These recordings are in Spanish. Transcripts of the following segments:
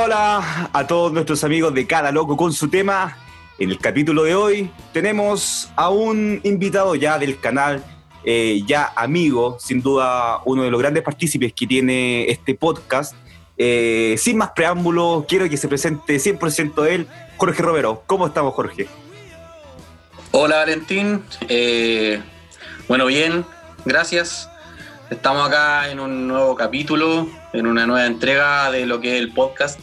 Hola, a todos nuestros amigos de Cada Loco con su tema. En el capítulo de hoy tenemos a un invitado ya del canal, eh, ya amigo, sin duda uno de los grandes partícipes que tiene este podcast. Eh, sin más preámbulos, quiero que se presente 100% él, Jorge Romero. ¿Cómo estamos, Jorge? Hola, Valentín. Eh, bueno, bien, gracias. Estamos acá en un nuevo capítulo, en una nueva entrega de lo que es el podcast.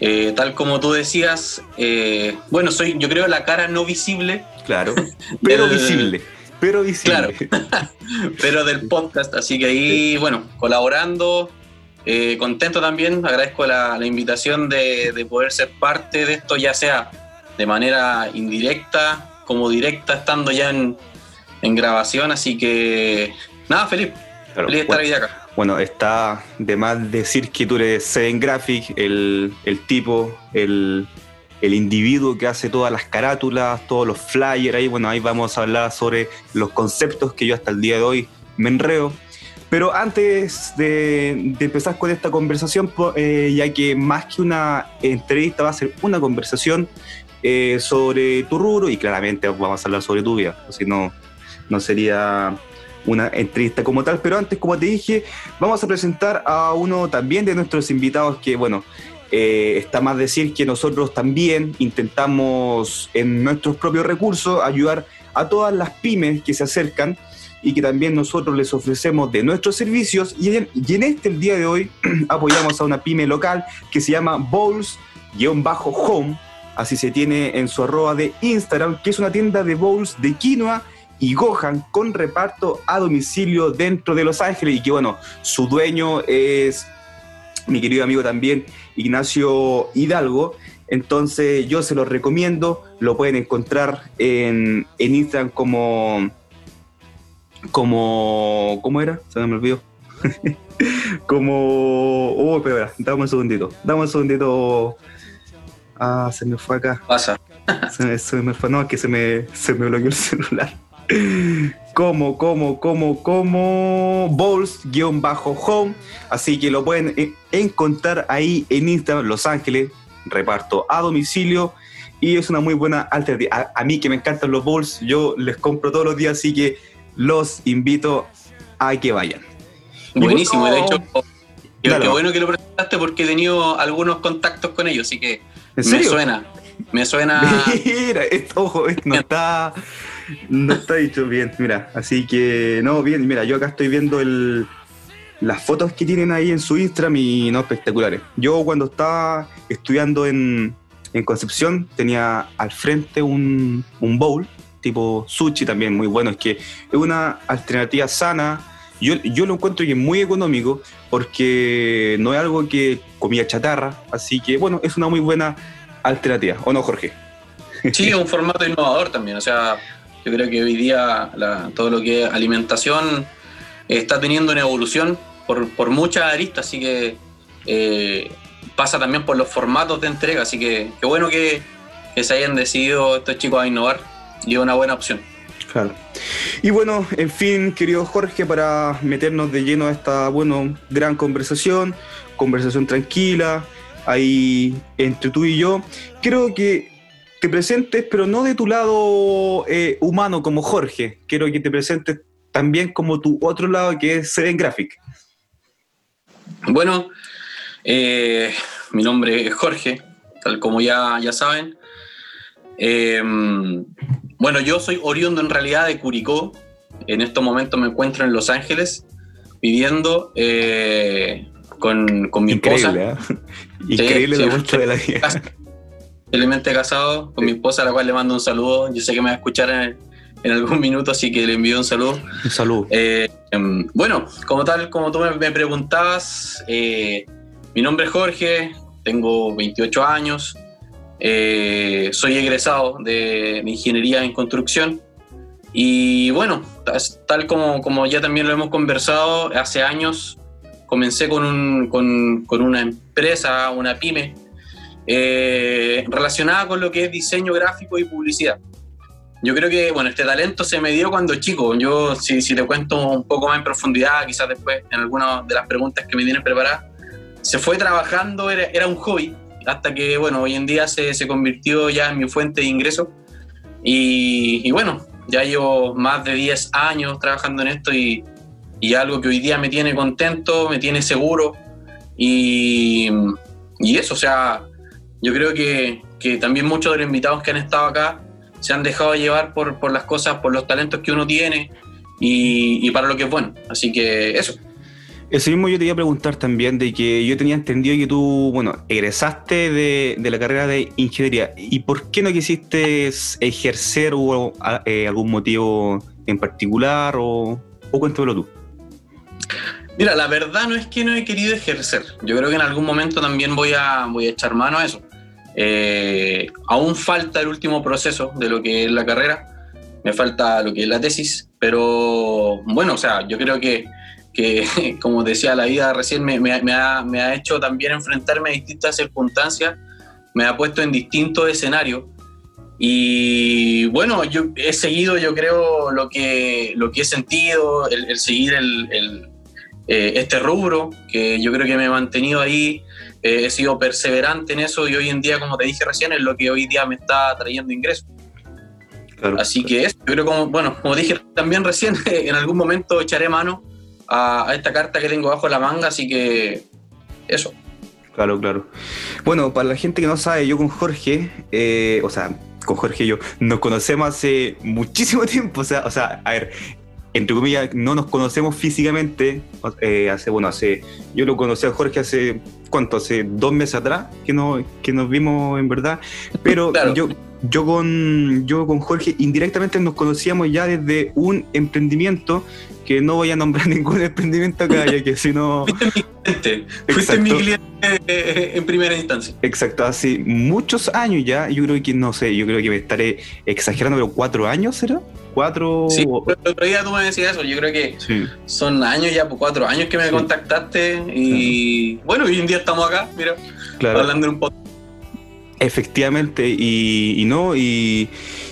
Eh, tal como tú decías, eh, bueno, soy yo creo la cara no visible. Claro, pero visible. Pero visible. Claro, pero del podcast. Así que ahí, bueno, colaborando, eh, contento también. Agradezco la, invitación de, de, poder ser parte de esto, ya sea de manera indirecta como directa, estando ya en, en grabación. Así que, nada, Felipe. Feliz de estar bueno, acá. Bueno, está de más decir que tú eres Seven Graphic, el, el tipo, el, el, individuo que hace todas las carátulas, todos los flyers. Ahí, bueno, ahí vamos a hablar sobre los conceptos que yo hasta el día de hoy me enreo. Pero antes de, empezar con esta conversación, eh, ya que más que una entrevista va a ser una conversación eh, sobre tu rubro y claramente vamos a hablar sobre tu vida, si no, no sería una entrevista como tal, pero antes, como te dije, vamos a presentar a uno también de nuestros invitados que, bueno, eh, está más decir que nosotros también intentamos en nuestros propios recursos ayudar a todas las pymes que se acercan y que también nosotros les ofrecemos de nuestros servicios. Y en, este el día de hoy apoyamos a una pyme local que se llama Bowls-Home, así se tiene en su arroba de Instagram, que es una tienda de bowls de quinoa y Gohan con reparto a domicilio dentro de Los Ángeles y que bueno, su dueño es mi querido amigo también Ignacio Hidalgo. Entonces yo se los recomiendo, lo pueden encontrar en, en Instagram como... como... ¿Cómo era? Se me olvidó. como... Oh, espera, dame un segundito. Dame un segundito. Ah, se me fue acá. Pasa. Se me, se me fue, no, es que se me, se me bloqueó el celular como, como, como, como Bowls-Home. Así que lo pueden encontrar ahí en Instagram, Los Ángeles, reparto a domicilio. Y es una muy buena alternativa. A, a, mí que me encantan los bowls, yo les compro todos los días, así que los invito a que vayan. Buenísimo, bueno, de hecho, claro. qué bueno que lo presentaste porque he tenido algunos contactos con ellos, así que me suena. Me suena. Mira, esto, ojo, esto no está. No está dicho bien, mira. Así que, no, bien, mira, yo acá estoy viendo el, las fotos que tienen ahí en su Instagram y no espectaculares. Yo cuando estaba estudiando en, en Concepción tenía al frente un, un, bowl tipo sushi también muy bueno. Es que es una alternativa sana. Yo, yo lo encuentro que es muy económico porque no es algo que comía chatarra. Así que, bueno, es una muy buena alternativa. ¿O no, Jorge? Sí, un formato innovador también. O sea, yo creo que hoy día todo lo que es alimentación está teniendo una evolución por, por muchas aristas, así que eh, pasa también por los formatos de entrega, así que qué bueno que, que, se hayan decidido estos chicos a innovar y es una buena opción. Claro. Y bueno, en fin, querido Jorge, para meternos de lleno a esta, bueno, gran conversación, conversación tranquila, ahí entre tú y yo, creo que te presentes, pero no de tu lado eh, humano como Jorge. Quiero que te presentes también como tu otro lado que es Seven Graphic. Bueno, eh, mi nombre es Jorge, tal como ya, ya saben. Eh, bueno, yo soy oriundo en realidad de Curicó. En estos momentos me encuentro en Los Ángeles, viviendo eh, con, con, mi Increíble, esposa. Increíble sí, la de la vida felizmente casado con mi esposa, a la cual le mando un saludo. Yo sé que me va a escuchar en, en algún minuto, así que le envío un saludo. Un saludo. Eh, bueno, como tal, como tú me preguntabas, eh, mi nombre es Jorge, tengo 28 años, eh, soy egresado de, de, Ingeniería en Construcción. Y bueno, tal como, como ya también lo hemos conversado, hace años comencé con, un, con, con una empresa, una pyme, eh, relacionada con lo que es diseño gráfico y publicidad. Yo creo que, bueno, este talento se me dio cuando chico. Yo, si, si te cuento un poco más en profundidad, quizás después en algunas de las preguntas que me tienen preparadas, se fue trabajando, era, era, un hobby, hasta que, bueno, hoy en día se, se convirtió ya en mi fuente de ingreso. Y, y, bueno, ya llevo más de 10 años trabajando en esto y, y algo que hoy día me tiene contento, me tiene seguro. Y, y eso, o sea, yo creo que, que, también muchos de los invitados que han estado acá se han dejado llevar por, por las cosas, por los talentos que uno tiene y, y, para lo que es bueno. Así que eso. Eso mismo yo te iba a preguntar también, de que yo tenía entendido que tú, bueno, egresaste de, de la carrera de ingeniería. ¿Y por qué no quisiste ejercer? ¿Hubo eh, algún motivo en particular o, o cuéntamelo tú? Mira, la verdad no es que no he querido ejercer. Yo creo que en algún momento también voy a, voy a echar mano a eso. Eh, aún falta el último proceso de lo que es la carrera. Me falta lo que es la tesis. Pero bueno, o sea, yo creo que, que como decía la vida recién, me, ha, hecho también enfrentarme a distintas circunstancias. Me ha puesto en distintos escenarios. Y bueno, yo he seguido, yo creo, lo que, lo que he sentido, el, seguir el eh, este rubro, que yo creo que me he mantenido ahí, eh, he sido perseverante en eso y hoy en día, como te dije recién, es lo que hoy día me está trayendo ingresos. Claro, Así claro. que eso, yo creo como, bueno, como dije también recién, en algún momento echaré mano a, a esta carta que tengo bajo la manga, así que eso. Claro, claro. Bueno, para la gente que no sabe, yo con Jorge, eh, o sea, con Jorge y yo, nos conocemos hace muchísimo tiempo. O sea, o sea a ver, entre comillas, no nos conocemos físicamente. Eh, hace, bueno, hace, yo lo conocí a Jorge hace, ¿cuánto? Hace dos meses atrás que, no, que nos vimos en verdad. Pero claro. yo, yo, con, yo con Jorge indirectamente nos conocíamos ya desde un emprendimiento que no voy a nombrar ningún emprendimiento acá, ya que si no... Fuiste mi cliente, fuiste mi cliente en primera instancia. Exacto, hace muchos años ya, yo creo que, no sé, yo creo que me estaré exagerando, pero cuatro años, ¿será? cuatro. Sí, el otro día tú me decías eso. Yo creo que sí. son años ya, por cuatro años que me sí. contactaste y claro. bueno, hoy en día estamos acá, mira, claro. hablando un poco. Efectivamente, y, y no, y,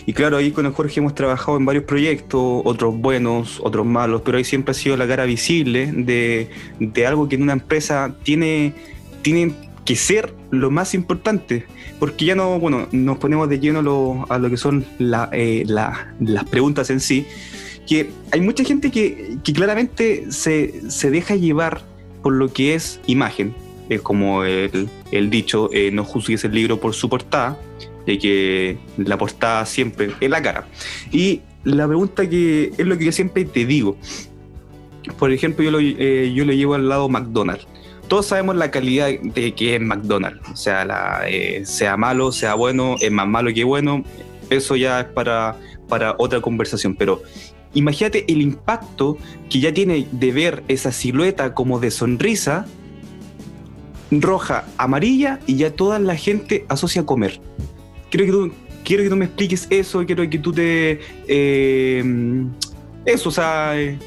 y, claro, ahí con el Jorge hemos trabajado en varios proyectos, otros buenos, otros malos, pero ahí siempre ha sido la cara visible de, de algo que en una empresa tiene, tiene que ser lo más importante, porque ya no, bueno, nos ponemos de lleno lo, a lo que son la, eh, la, las preguntas en sí, que hay mucha gente que, que claramente se, se, deja llevar por lo que es imagen, es como el, el dicho, eh, no juzgues el libro por su portada, de que la portada siempre es la cara. Y la pregunta que es lo que yo siempre te digo, por ejemplo, yo lo, eh, yo lo llevo al lado McDonald's todos sabemos la calidad de que es McDonald's. O sea, eh, sea malo, sea bueno, es más malo que bueno. Eso ya es para, para otra conversación. Pero imagínate el impacto que ya tiene de ver esa silueta como de sonrisa roja, amarilla y ya toda la gente asocia a comer. Quiero que tú, quiero que tú me expliques eso, quiero que tú te... Eh, eso, o sea, el,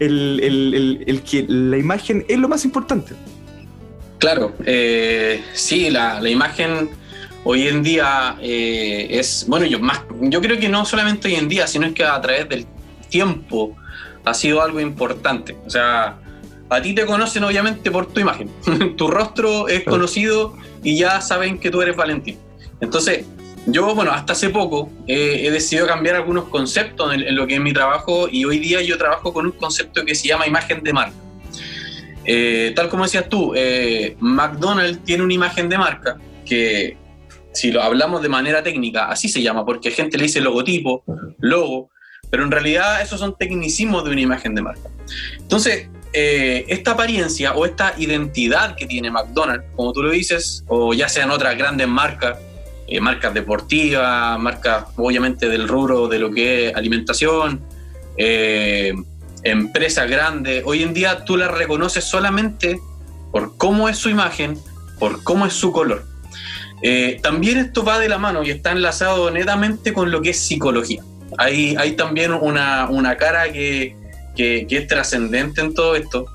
el, el, el, que la imagen es lo más importante. Claro, eh, sí, la, la, imagen hoy en día eh, es, bueno, yo, más, yo creo que no solamente hoy en día, sino es que a través del tiempo ha sido algo importante. O sea, a ti te conocen obviamente por tu imagen, tu rostro es conocido y ya saben que tú eres Valentín. Entonces, yo, bueno, hasta hace poco eh, he decidido cambiar algunos conceptos en, lo que es mi trabajo y hoy día yo trabajo con un concepto que se llama imagen de marca. Eh, tal como decías tú, eh, McDonald's tiene una imagen de marca que, si lo hablamos de manera técnica, así se llama, porque gente le dice logotipo, logo, pero en realidad esos son tecnicismos de una imagen de marca. Entonces, eh, esta apariencia o esta identidad que tiene McDonald's, como tú lo dices, o ya sean otras grandes marcas, eh, marcas deportivas, marcas obviamente del rubro de lo que es alimentación, eh, empresas grandes, hoy en día tú las reconoces solamente por cómo es su imagen, por cómo es su color. Eh, también esto va de la mano y está enlazado netamente con lo que es psicología. Hay, hay también una, una cara que, que, que es trascendente en todo esto,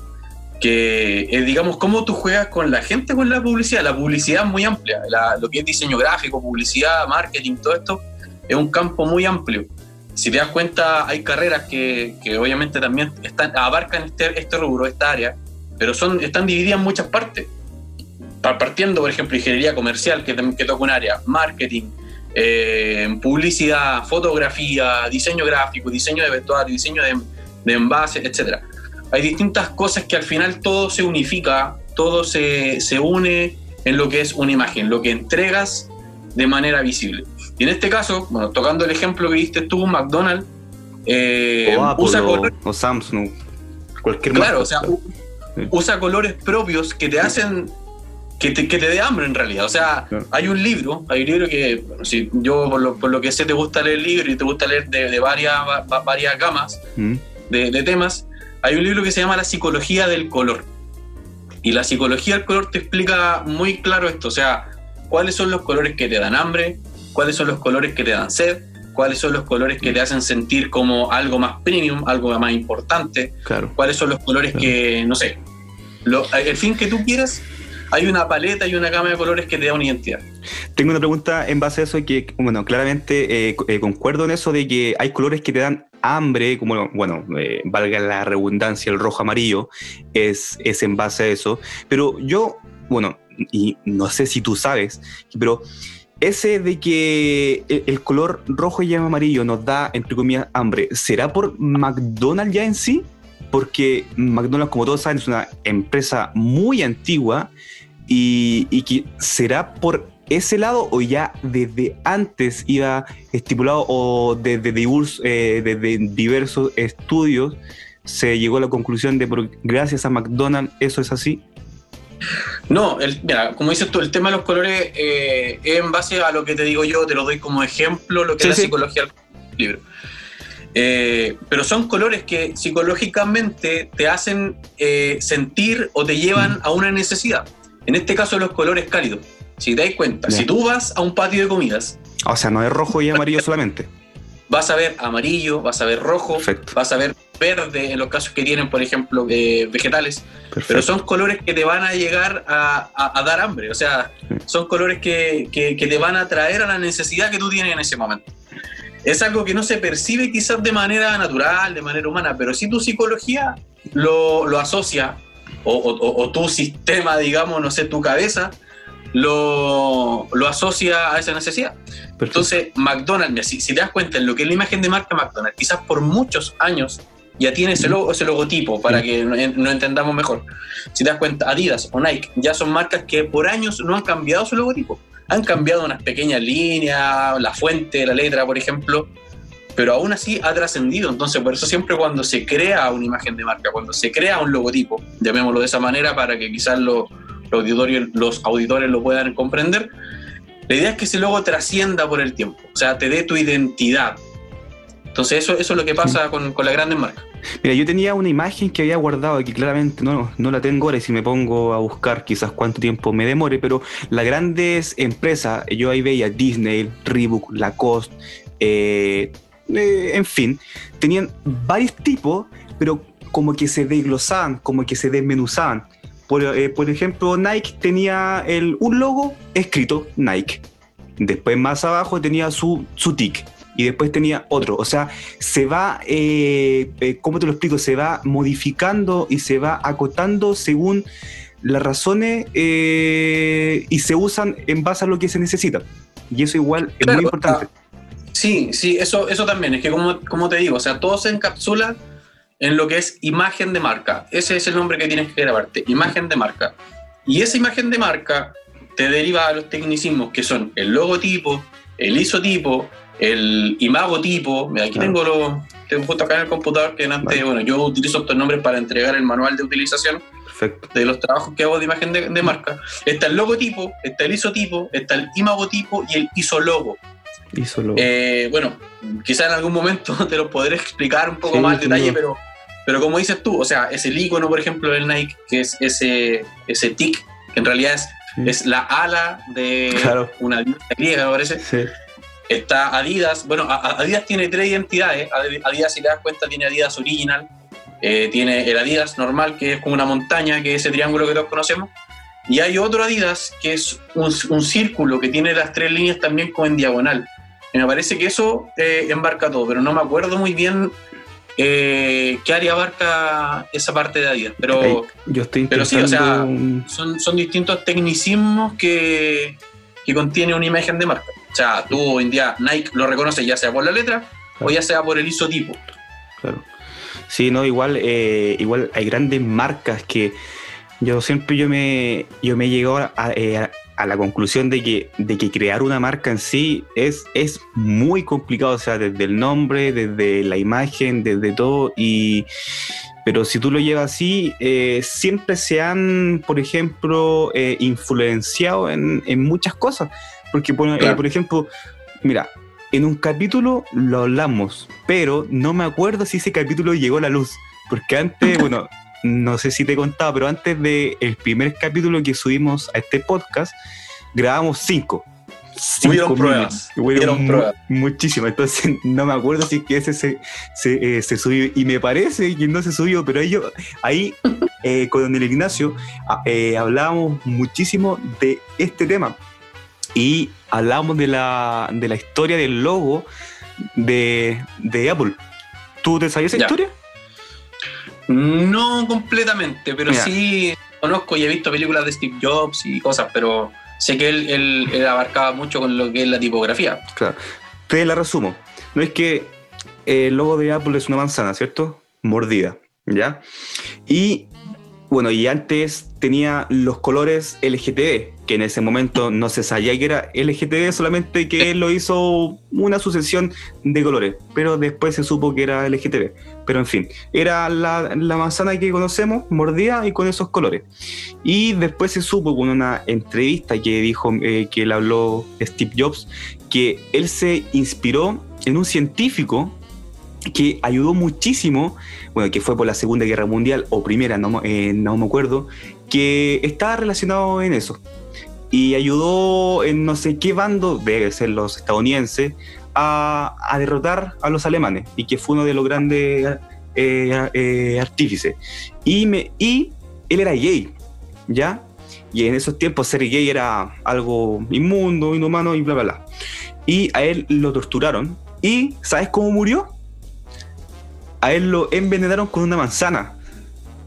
que es, digamos, cómo tú juegas con la gente, con la publicidad. La publicidad es muy amplia, lo que es diseño gráfico, publicidad, marketing, todo esto es un campo muy amplio si te das cuenta, hay carreras que, que obviamente también están, abarcan este, este, rubro, esta área, pero son, están divididas en muchas partes. partiendo, por ejemplo, ingeniería comercial, que, que toca un área, marketing, eh, publicidad, fotografía, diseño gráfico, diseño de vestuario, diseño de, de envases, etc. Hay distintas cosas que al final todo se unifica, todo se, se une en lo que es una imagen, lo que entregas de manera visible. Y en este caso, bueno, tocando el ejemplo que diste tú, McDonald's eh, usa colores. O Samsung, cualquier Claro, o sea, usa colores propios que te hacen que te, que te dé hambre en realidad. O sea, hay un libro, hay un libro que, si yo por lo, que sé te gusta leer libros y te gusta leer de, varias, varias gamas mm. de, de, temas, hay un libro que se llama La psicología del color. Y la psicología del color te explica muy claro esto, o sea, cuáles son los colores que te dan hambre, cuáles son los colores que te dan sed, cuáles son los colores que te hacen sentir como algo más premium, algo más importante, claro. cuáles son los colores que, no sé, el fin que tú quieras, hay una paleta y una gama de colores que te da una identidad. Tengo una pregunta en base a eso que, bueno, claramente eh, eh, concuerdo en eso de que hay colores que te dan hambre, como, bueno, eh, valga la redundancia, el rojo amarillo, es, es en base a eso, pero yo, bueno, y no sé si tú sabes, pero ese de que el color rojo y amarillo nos da, entre comillas, hambre, ¿será por McDonald's ya en sí? Porque McDonald's, como todos saben, es una empresa muy antigua y, que será por ese lado o ya desde antes iba estipulado o desde, eh, desde diversos estudios se llegó a la conclusión de que gracias a McDonald's eso es así? No, el, mira, como dices tú, el tema de los colores eh, es en base a lo que te digo yo, te lo doy como ejemplo, lo que es la psicología del libro. Eh, pero son colores que psicológicamente te hacen eh, sentir o te llevan mm. a una necesidad. En este caso, los colores cálidos. Si te das cuenta, si tú vas a un patio de comidas. O sea, no es rojo y amarillo solamente. Vas a ver amarillo, vas a ver rojo, vas a ver verde en los casos que tienen, por ejemplo, eh, vegetales, pero son colores que te van a llegar a, dar hambre, o sea, son colores que, te van a traer a la necesidad que tú tienes en ese momento. Es algo que no se percibe quizás de manera natural, de manera humana, pero si tu psicología lo, asocia, o, tu sistema, digamos, no sé, tu cabeza, lo, asocia a esa necesidad. Entonces, McDonald's, si, si, te das cuenta en lo que es la imagen de marca McDonald's, quizás por muchos años ya tiene ese, logo, ese logotipo para que nos entendamos mejor. Si te das cuenta, Adidas o Nike ya son marcas que por años no han cambiado su logotipo. Han cambiado unas pequeñas líneas, la fuente, la letra, por ejemplo, pero aún así ha trascendido. Entonces, por eso siempre cuando se crea una imagen de marca, cuando se crea un logotipo, llamémoslo de esa manera para que quizás los, auditores, los auditores lo puedan comprender, la idea es que ese logo trascienda por el tiempo, o sea, te dé tu identidad. Entonces, eso, eso es lo que pasa con, con las grandes marcas. Mira, yo tenía una imagen que había guardado y que claramente no, no la tengo ahora y si me pongo a buscar quizás cuánto tiempo me demore, pero las grandes empresas, yo ahí veía Disney, Reebok, Lacoste, eh, eh, en fin, tenían varios tipos, pero como que se desglosaban, como que se desmenuzaban. Por, eh, por ejemplo, Nike tenía el, un logo escrito Nike. Después más abajo tenía su, su tick y después tenía otro. O sea, se va, eh, eh, ¿cómo te lo explico? Se va modificando y se va acotando según las razones eh, y se usan en base a lo que se necesita. Y eso igual es muy importante. Sí, sí, eso, eso también. Es que como, como te digo, o sea, todo se encapsula en lo que es imagen de marca. Ese es el nombre que tienes que grabarte, imagen de marca. Y esa imagen de marca te deriva a los tecnicismos que son el logotipo, el isotipo, el imagotipo, aquí tengo lo tengo puesto acá en el computador que antes, bueno, yo utilizo estos nombres para entregar el manual de utilización de los trabajos que hago de imagen de, marca. Está el logotipo, está el isotipo, está el imagotipo y el isologo. Isologo. Eh, bueno, quizá en algún momento te lo podré explicar un poco más en detalle, pero, pero como dices tú, o sea, es el icono, por ejemplo, del Nike, que es ese, ese tic, que en realidad es, es la ala de una griega, me parece. Sí Está Adidas, bueno, Adidas tiene tres identidades. Adidas, si te das cuenta, tiene Adidas Original, eh, tiene el Adidas normal, que es como una montaña, que es ese triángulo que todos conocemos. Y hay otro Adidas, que es un, círculo, que tiene las tres líneas también como en diagonal. Y me parece que eso eh, embarca todo, pero no me acuerdo muy bien eh, ¿qué área abarca esa parte de Adidas? Pero, yo estoy pero sí, o sea, son, son distintos tecnicismos que, que contiene una imagen de marca. O sea, tú hoy en día Nike lo reconoces ya sea por la letra o ya sea por el isotipo. Claro. Sí, no, igual, eh, igual hay grandes marcas que yo siempre yo me, yo me he llegado a, a la conclusión de que, de que crear una marca en sí es, es muy complicado, o sea, desde el nombre, desde la imagen, desde todo, y, pero si tú lo llevas así, eh, siempre se han, por ejemplo, eh, influenciado en, muchas cosas, porque, por, eh, por ejemplo, mira, en un capítulo lo hablamos, pero no me acuerdo si ese capítulo llegó a la luz, porque antes, bueno, no sé si te he contado, pero antes del el primer capítulo que subimos a este podcast, grabamos cinco. Hubieron pruebas. Hubieron pruebas. Muchísimas. Entonces no me acuerdo si es que ese se, se, eh, subió. Y me parece que no se subió, pero ellos, ahí eh, con el Ignacio ah, eh, hablábamos muchísimo de este tema. Y hablábamos de la, de la historia del logo de, de Apple. ¿Tú te sabías esa historia? No completamente, pero sí conozco y he visto películas de Steve Jobs y cosas, pero sé que él, abarcaba mucho con lo que es la tipografía. Claro. Te la resumo. No es que el logo de Apple es una manzana, ¿cierto? Mordida, ¿ya? Y bueno, y antes tenía los colores LGTB, que en ese momento no se sabía que era LGTB, solamente que él lo hizo una sucesión de colores, pero después se supo que era LGTB. Pero en fin, era la, manzana que conocemos, mordida y con esos colores. Y después se supo con una entrevista que dijo, eh, que le habló Steve Jobs, que él se inspiró en un científico que ayudó muchísimo, bueno, que fue por la Segunda Guerra Mundial o Primera, no, eh, no me acuerdo, que estaba relacionado en eso. Y ayudó en no sé qué bando, debe ser los estadounidenses, a, derrotar a los alemanes y que fue uno de los grandes eh, eh, artífices. Y, me, y él era gay, ¿ya? Y en esos tiempos ser gay era algo inmundo, inhumano y bla, bla, bla. Y a él lo torturaron. ¿Y sabes cómo murió? A él lo envenenaron con una manzana.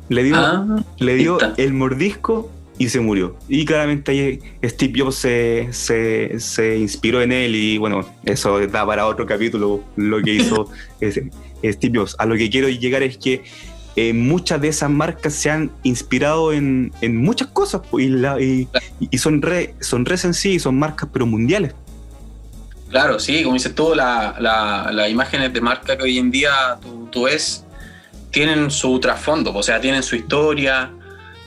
Le dio, ah, le dio el mordisco y se murió. Y claramente ahí Steve Jobs se, se, inspiró en él y bueno, eso da para otro capítulo lo que hizo Steve Jobs. A lo que quiero llegar es que eh, muchas de esas marcas se han inspirado en, muchas cosas y, y, son re, son re sencillas, son marcas pero mundiales. Claro, sí, como dices tú, las la, imágenes de marca que hoy en día tú, ves tienen su trasfondo, o sea, tienen su historia,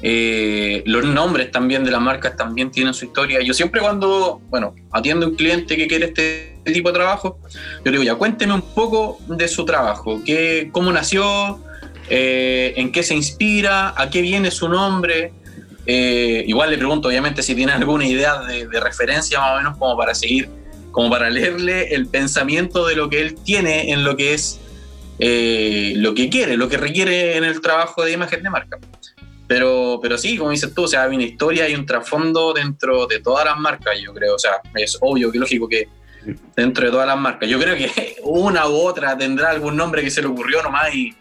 eh, los nombres también de las marcas también tienen su historia. Yo siempre cuando, bueno, atiendo a un cliente que quiere este tipo de trabajo, yo le digo, ya cuénteme un poco de su trabajo, qué, cómo nació, eh, en qué se inspira, a qué viene su nombre. Eh, igual le pregunto, obviamente, si tiene alguna idea de, de referencia más o menos como para seguir como para leerle el pensamiento de lo que él tiene en lo que es eh, lo que quiere, lo que requiere en el trabajo de imagen de marca. Pero, pero sí, como dices tú, o sea, hay una historia y un trasfondo dentro de todas las marcas, yo creo. O sea, es obvio que lógico que dentro de todas las marcas. Yo creo que una u otra tendrá algún nombre que se le ocurrió nomás y,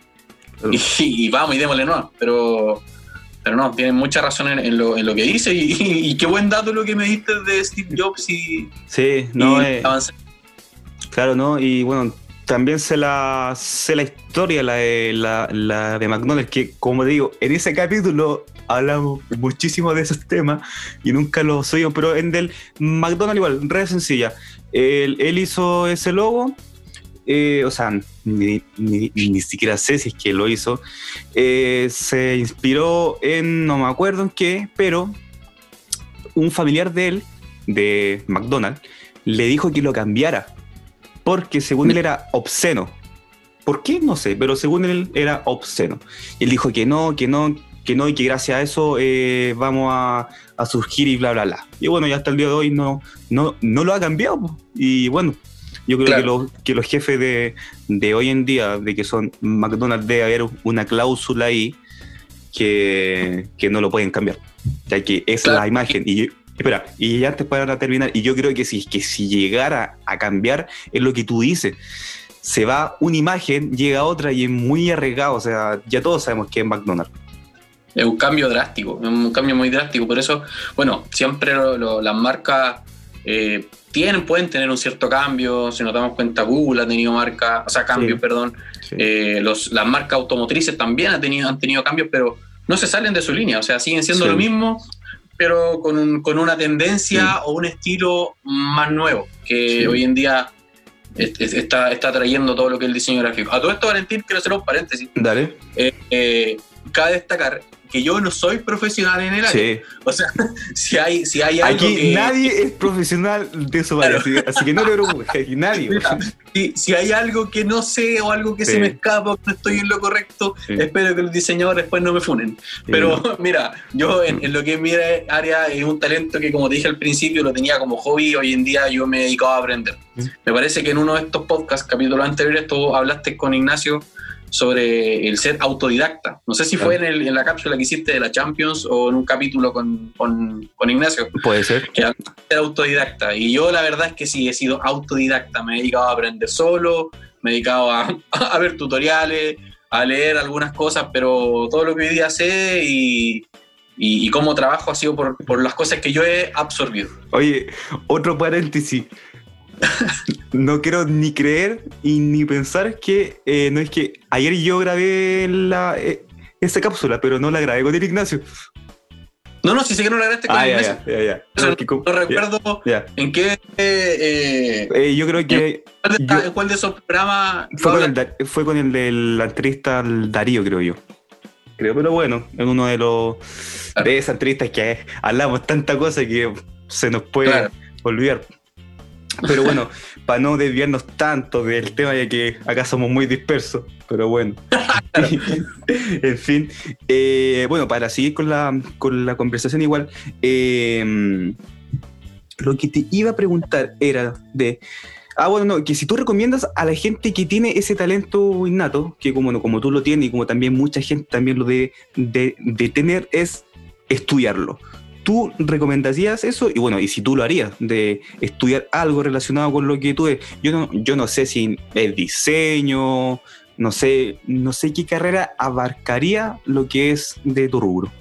y, vamos y démosle no. Pero, pero no, tienen mucha razón en, lo, que dice y, qué buen dato lo que me diste de Steve Jobs y. Sí, no, eh, Claro, ¿no? Y bueno, también sé la, sé la historia, la de, la, de McDonald's, que como digo, en ese capítulo hablamos muchísimo de esos temas y nunca lo subimos, pero en del McDonald's igual, re sencilla. Él, él hizo ese logo eh, o sea, ni, siquiera sé si es que lo hizo, eh, se inspiró en, no me acuerdo en qué, pero un familiar de él, de McDonald's, le dijo que lo cambiara, porque según él era obsceno. ¿Por qué? No sé, pero según él era obsceno. Y él dijo que no, que no, que no, y que gracias a eso eh, vamos a, surgir y bla, bla, bla. Y bueno, ya hasta el día de hoy no, no, no lo ha cambiado. Y bueno, yo creo que, los, que los jefes de, de, hoy en día, de que son McDonald's, debe haber una cláusula ahí que, que no lo pueden cambiar. Ya que es la imagen. Y espera, y ya antes para terminar, y yo creo que si, que si llegara a cambiar, es lo que tú dices. se va una imagen, llega otra y es muy arriesgado. O sea, ya todos sabemos que es McDonald's. Es un cambio drástico, es un cambio muy drástico. Por eso, bueno, siempre las marcas eh, tienen, pueden tener un cierto cambio. Si nos damos cuenta, Google ha tenido marca, o sea, cambios, perdón. Eh, los, las marcas automotrices también han tenido, han tenido cambios, pero no se salen de su línea. O sea, siguen siendo lo mismo, pero con, con una tendencia o un estilo más nuevo, que hoy en día está, está trayendo todo lo que es el diseño gráfico. A todo esto, Valentín, quiero hacer un paréntesis. Dale. Eh, eh, cabe destacar que yo no soy profesional en el área. O sea, si hay, si hay algo Aquí nadie es profesional de su área, así, que no te preocupes, nadie. si, hay algo que no sé o algo que se me escapa o no estoy en lo correcto, espero que los diseñadores después no me funen. Pero mira, yo en, lo que es mi área es un talento que como te dije al principio lo tenía como hobby, hoy en día yo me he dedicado a aprender. Me parece que en uno de estos podcasts, capítulos anteriores, tú hablaste con Ignacio sobre el ser autodidacta. No sé si fue en, la cápsula que hiciste de la Champions o en un capítulo con, con, Ignacio. Puede ser. Que ser autodidacta. Y yo la verdad es que sí, he sido autodidacta. Me he dedicado a aprender solo, me he dedicado a, a ver tutoriales, a leer algunas cosas, pero todo lo que hoy día sé y, y, cómo trabajo ha sido por, por, las cosas que yo he absorbido. Oye, otro paréntesis no quiero ni creer y ni pensar que eh, no es que ayer yo grabé la, eh, esa cápsula, pero no la grabé con el Ignacio. No, no, sí sé que no la grabaste con ah, el Ignacio. Ya, ya, no, recuerdo en qué. Eh, yo creo que. ¿En cuál de, esos programas? Fue con, el, fue con el de la entrevista al Darío, creo yo. Creo, pero bueno, en uno de los. de esas entrevistas que hablamos tanta cosa que se nos puede olvidar. Pero bueno, para no desviarnos tanto del tema, ya que acá somos muy dispersos, pero bueno. en fin, eh, bueno, para seguir con la, con la conversación igual, eh, lo que te iba a preguntar era de... Ah, bueno, no, que si tú recomiendas a la gente que tiene ese talento innato, que como, como tú lo tienes y como también mucha gente también lo debe de, de tener, es estudiarlo. ¿Tú recomendarías eso? Y bueno, y si tú lo harías, de estudiar algo relacionado con lo que tú es. Yo no, yo no sé si es diseño, no sé, no sé qué carrera abarcaría lo que es de tu rubro.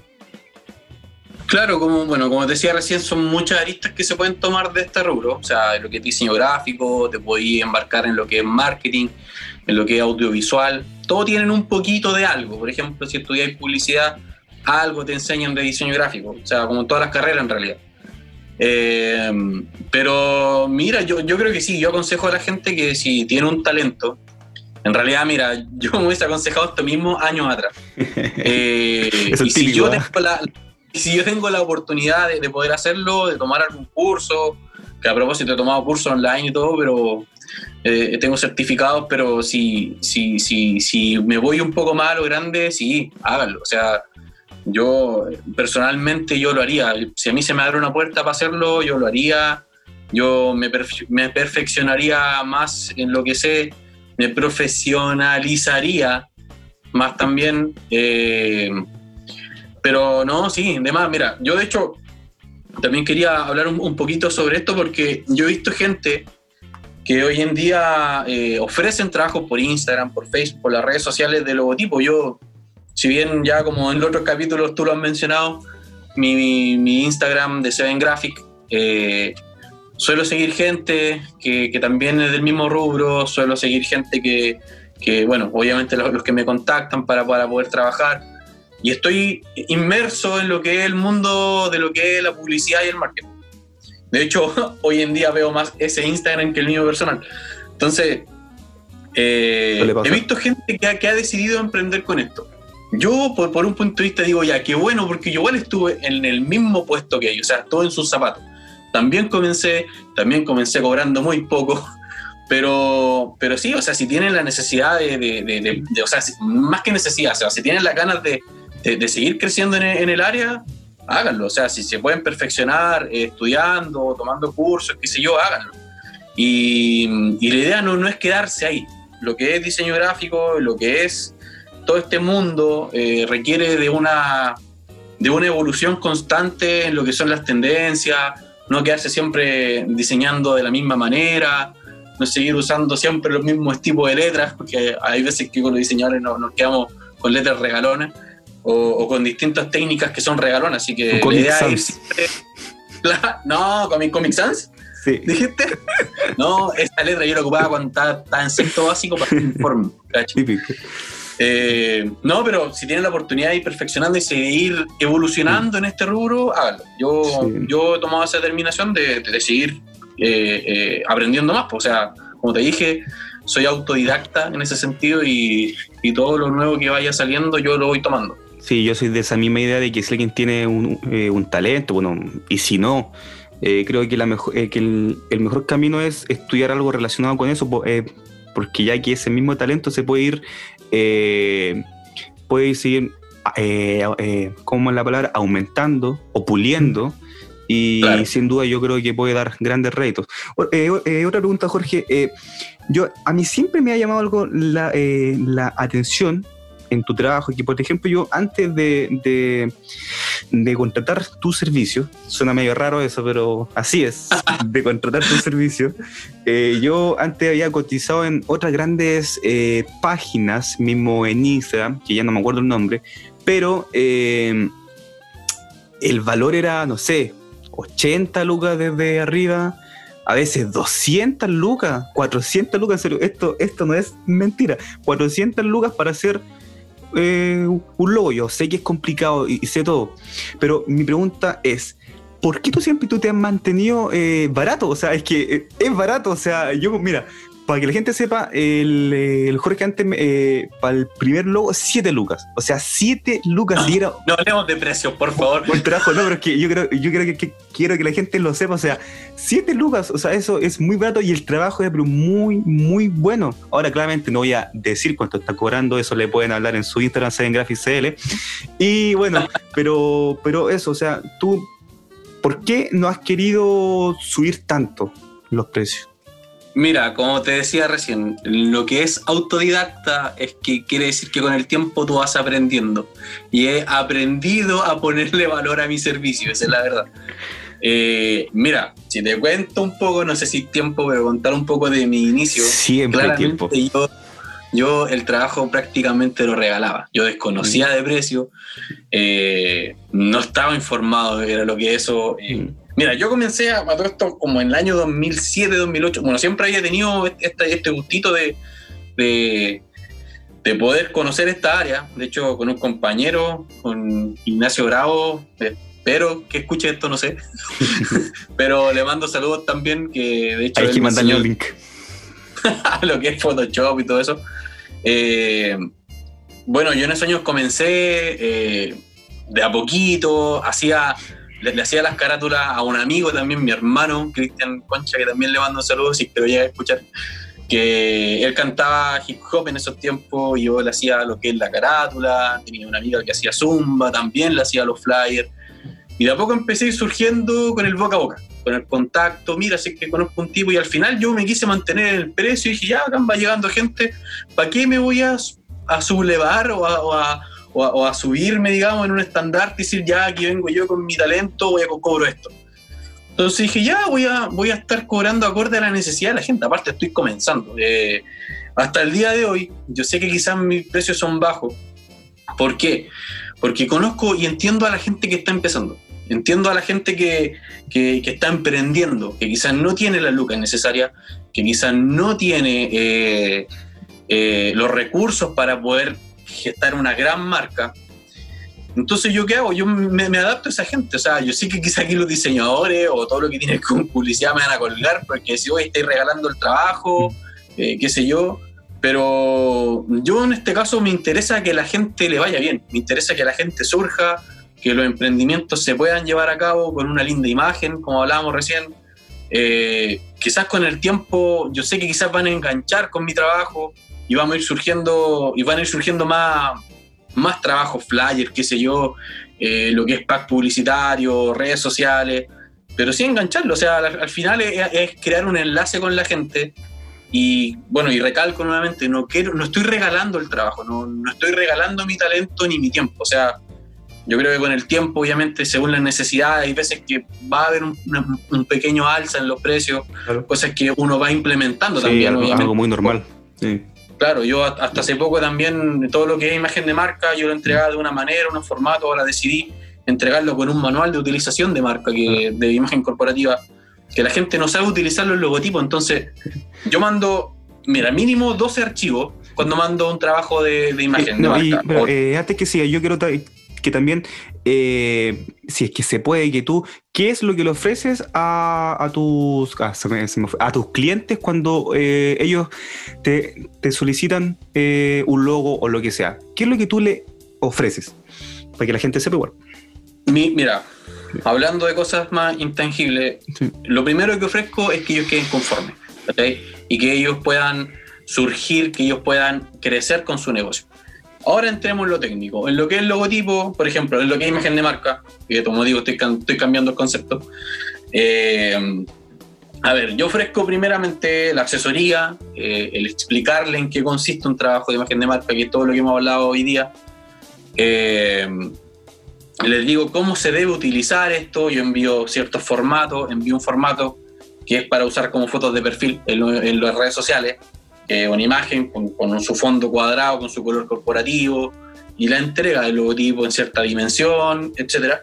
Claro, como bueno, como te decía recién, son muchas aristas que se pueden tomar de este rubro. O sea, lo que es diseño gráfico, te podéis embarcar en lo que es marketing, en lo que es audiovisual. Todos tienen un poquito de algo. Por ejemplo, si estudiáis publicidad, algo te enseñan de diseño gráfico, o sea, como en todas las carreras en realidad. Eh, pero mira, yo, yo creo que sí, yo aconsejo a la gente que si tiene un talento, en realidad, mira, yo me hubiese aconsejado esto mismo años atrás. Eh, y si, yo ¿eh? tengo la, si yo tengo la oportunidad de, poder hacerlo, de tomar algún curso, que a propósito he tomado cursos online y todo, pero tengo certificados, pero si, si, si, si me voy un poco más a lo grande, sí, háganlo. O sea, yo personalmente yo lo haría. Si a mí se me abre una puerta para hacerlo, yo lo haría. Yo me, perfeccionaría más en lo que sé, me profesionalizaría más también. Eh, pero no, sí, además, mira, yo de hecho también quería hablar un, poquito sobre esto porque yo he visto gente que hoy en día eh, ofrecen trabajo por Instagram, por Facebook, por las redes sociales de logotipo. Yo si bien ya como en los otros capítulos tú lo has mencionado, mi, mi, Instagram de Seven Graphic, eh, suelo seguir gente que, que, también es del mismo rubro, suelo seguir gente que, que bueno, obviamente los, que me contactan para, para poder trabajar. Y estoy inmerso en lo que es el mundo de lo que es la publicidad y el marketing. De hecho, hoy en día veo más ese Instagram que el mío personal. Entonces, eh, he visto gente que ha, que ha decidido emprender con esto. Yo, por, por, un punto de vista, digo, ya, qué bueno, porque yo igual estuve en el mismo puesto que ellos, o sea, todo en sus zapatos. También comencé, también comencé cobrando muy poco, pero, pero sí, o sea, si tienen la necesidad de, de, de, o sea, más que necesidad, o sea, si tienen las ganas de, seguir creciendo en el, área, háganlo, o sea, si se pueden perfeccionar eh, estudiando, tomando cursos, qué sé yo, háganlo. Y, y la idea no, no es quedarse ahí. Lo que es diseño gráfico, lo que es todo este mundo eh, requiere de una, de una evolución constante en lo que son las tendencias, no quedarse siempre diseñando de la misma manera. no seguir usando siempre los mismos tipos de letras, porque hay veces que con los diseñadores nos, nos quedamos con letras regalonas o, con distintas técnicas que son regalonas, así que la idea es no, Comic, Comic Sans. Sí. ¿Dijiste? No, esa letra yo la ocupaba cuando estaba, en sexto básico para el informe. Típico. Eh, no, pero si tienen la oportunidad de ir perfeccionando y seguir evolucionando en este rubro, háganlo. Yo, yo he tomado esa determinación de, de seguir eh, eh, aprendiendo más. Pues, o sea, como te dije, soy autodidacta en ese sentido y, y, todo lo nuevo que vaya saliendo yo lo voy tomando. Sí, yo soy de esa misma idea de que si alguien tiene un, eh, un talento, bueno, y si no, eh, creo que, la mejor, que el, el, mejor camino es estudiar algo relacionado con eso, porque ya que ese mismo talento se puede ir, puede seguir, ¿cómo es la palabra? Aumentando o puliendo. Y sin duda yo creo que puede dar grandes réditos. otra pregunta, Jorge. yo, a mí siempre me ha llamado algo la, la atención en tu trabajo, que por ejemplo yo antes de, de, contratar tu servicio, suena medio raro eso, pero así es, de contratar tu servicio, eh, yo antes había cotizado en otras grandes eh, páginas, mismo en Instagram, que ya no me acuerdo el nombre, pero eh, el valor era, no sé, 80 lucas desde arriba, a veces 200 lucas, 400 lucas, en serio, esto, esto no es mentira, 400 lucas para hacer eh, un logo. Yo sé que es complicado y, sé todo, pero mi pregunta es, ¿por qué tú siempre tú te has mantenido eh, barato? O sea, es que eh, es barato. O sea, yo, mira, para que la gente sepa, el, el Jorge antes, eh, para el primer logo, 7 lucas. O sea, 7 lucas. No, no hablemos de precios, por favor. Por trabajo, no, pero es que yo creo, yo creo que, quiero que la gente lo sepa. O sea, 7 lucas, o sea, eso es muy barato y el trabajo es muy, muy bueno. Ahora, claramente, no voy a decir cuánto está cobrando, eso le pueden hablar en su Instagram, en Graphics CL. Y bueno, pero, pero eso, o sea, tú, ¿por qué no has querido subir tanto los precios? Mira, como te decía recién, lo que es autodidacta es que quiere decir que con el tiempo tú vas aprendiendo. Y he aprendido a ponerle valor a mi servicio, esa es la verdad. Eh, mira, si te cuento un poco, no sé si tiempo, pero contar un poco de mi inicio. Siempre tiempo. Yo, yo, el trabajo prácticamente lo regalaba. Yo desconocía mm. de precio, eh, no estaba informado de lo que eso... Eh, mm. Mira, yo comencé a, todo esto como en el año 2007, 2008. Bueno, siempre había tenido este, este gustito de, de, poder conocer esta área. De hecho, con un compañero, con Ignacio Bravo, espero que escuche esto, no sé. Pero le mando saludos también, que de hecho... Hay que mandarle un link. lo que es Photoshop y todo eso. Eh, bueno, yo en esos años comencé eh, de a poquito, hacía le, hacía las carátulas a un amigo también, mi hermano, Cristian Concha, que también le mando un saludo, si que lo llega a escuchar, que él cantaba hip hop en esos tiempos, y yo le hacía lo que es la carátula, tenía una amiga que hacía zumba, también le hacía los flyers, y de a poco empecé a ir surgiendo con el boca a boca, con el contacto, mira, sé que conozco un tipo, y al final yo me quise mantener el precio y dije, ya, acá va llegando gente, ¿para qué me voy a, a sublevar o a o a, subirme, digamos, en un estandarte y decir, ya, aquí vengo yo con mi talento, voy a cobro esto. Entonces dije, ya, voy a, voy a estar cobrando acorde a la necesidad de la gente. Aparte, estoy comenzando. Eh, hasta el día de hoy, yo sé que quizás mis precios son bajos. ¿Por qué? Porque conozco y entiendo a la gente que está empezando. Entiendo a la gente que, que, está emprendiendo, que quizás no tiene la lucas necesaria, que quizás no tiene eh, eh, los recursos para poder gestar una gran marca. Entonces, ¿yo qué hago? Yo me, adapto a esa gente. O sea, yo sé que quizá aquí los diseñadores o todo lo que tiene con publicidad me van a colgar porque si hoy estáis regalando el trabajo, eh, qué sé yo. Pero yo en este caso me interesa que la gente le vaya bien. Me interesa que la gente surja, que los emprendimientos se puedan llevar a cabo con una linda imagen, como hablábamos recién. Eh, quizás con el tiempo, yo sé que quizás van a enganchar con mi trabajo, y vamos a ir surgiendo, y van a ir surgiendo más, más trabajos, flyers, qué sé yo, eh, lo que es pack publicitario, redes sociales, pero sí engancharlo, o sea, al, final es, crear un enlace con la gente y bueno, y recalco nuevamente, no quiero, no estoy regalando el trabajo, no, no estoy regalando mi talento ni mi tiempo, o sea, Yo creo que con el tiempo, obviamente, según las necesidades, hay veces que va a haber un, un pequeño alza en los precios, cosas que uno va implementando también. Algo, obviamente. algo muy normal. Sí. Claro, yo hasta hace poco también todo lo que es imagen de marca, yo lo entregaba de una manera, un formato, ahora decidí entregarlo con un manual de utilización de marca, que, de imagen corporativa, que la gente no sabe utilizar los logotipos, entonces yo mando, mira, mínimo 12 archivos cuando mando un trabajo de, imagen de marca. pero, eh, antes que siga, yo quiero que también, eh, si es que se puede, que tú, ¿qué es lo que le ofreces a, tus, ah, a tus clientes cuando eh, ellos te, solicitan eh, un logo o lo que sea? ¿Qué es lo que tú le ofreces? Para que la gente sepa igual. mira, hablando de cosas más intangibles, lo primero que ofrezco es que ellos queden conformes y que ellos puedan surgir, que ellos puedan crecer con su negocio. Ahora entremos en lo técnico. En lo que es el logotipo, por ejemplo, en lo que es imagen de marca, que como digo, estoy, cambiando el concepto. Eh, a ver, yo ofrezco primeramente la asesoría, eh, el explicarle en qué consiste un trabajo de imagen de marca, que es todo lo que hemos hablado hoy día. Eh, les digo cómo se debe utilizar esto. Yo envío ciertos formatos, envío un formato que es para usar como fotos de perfil en las redes sociales. Eh, una imagen con, su fondo cuadrado, con su color corporativo y la entrega del logotipo en cierta dimensión, etc.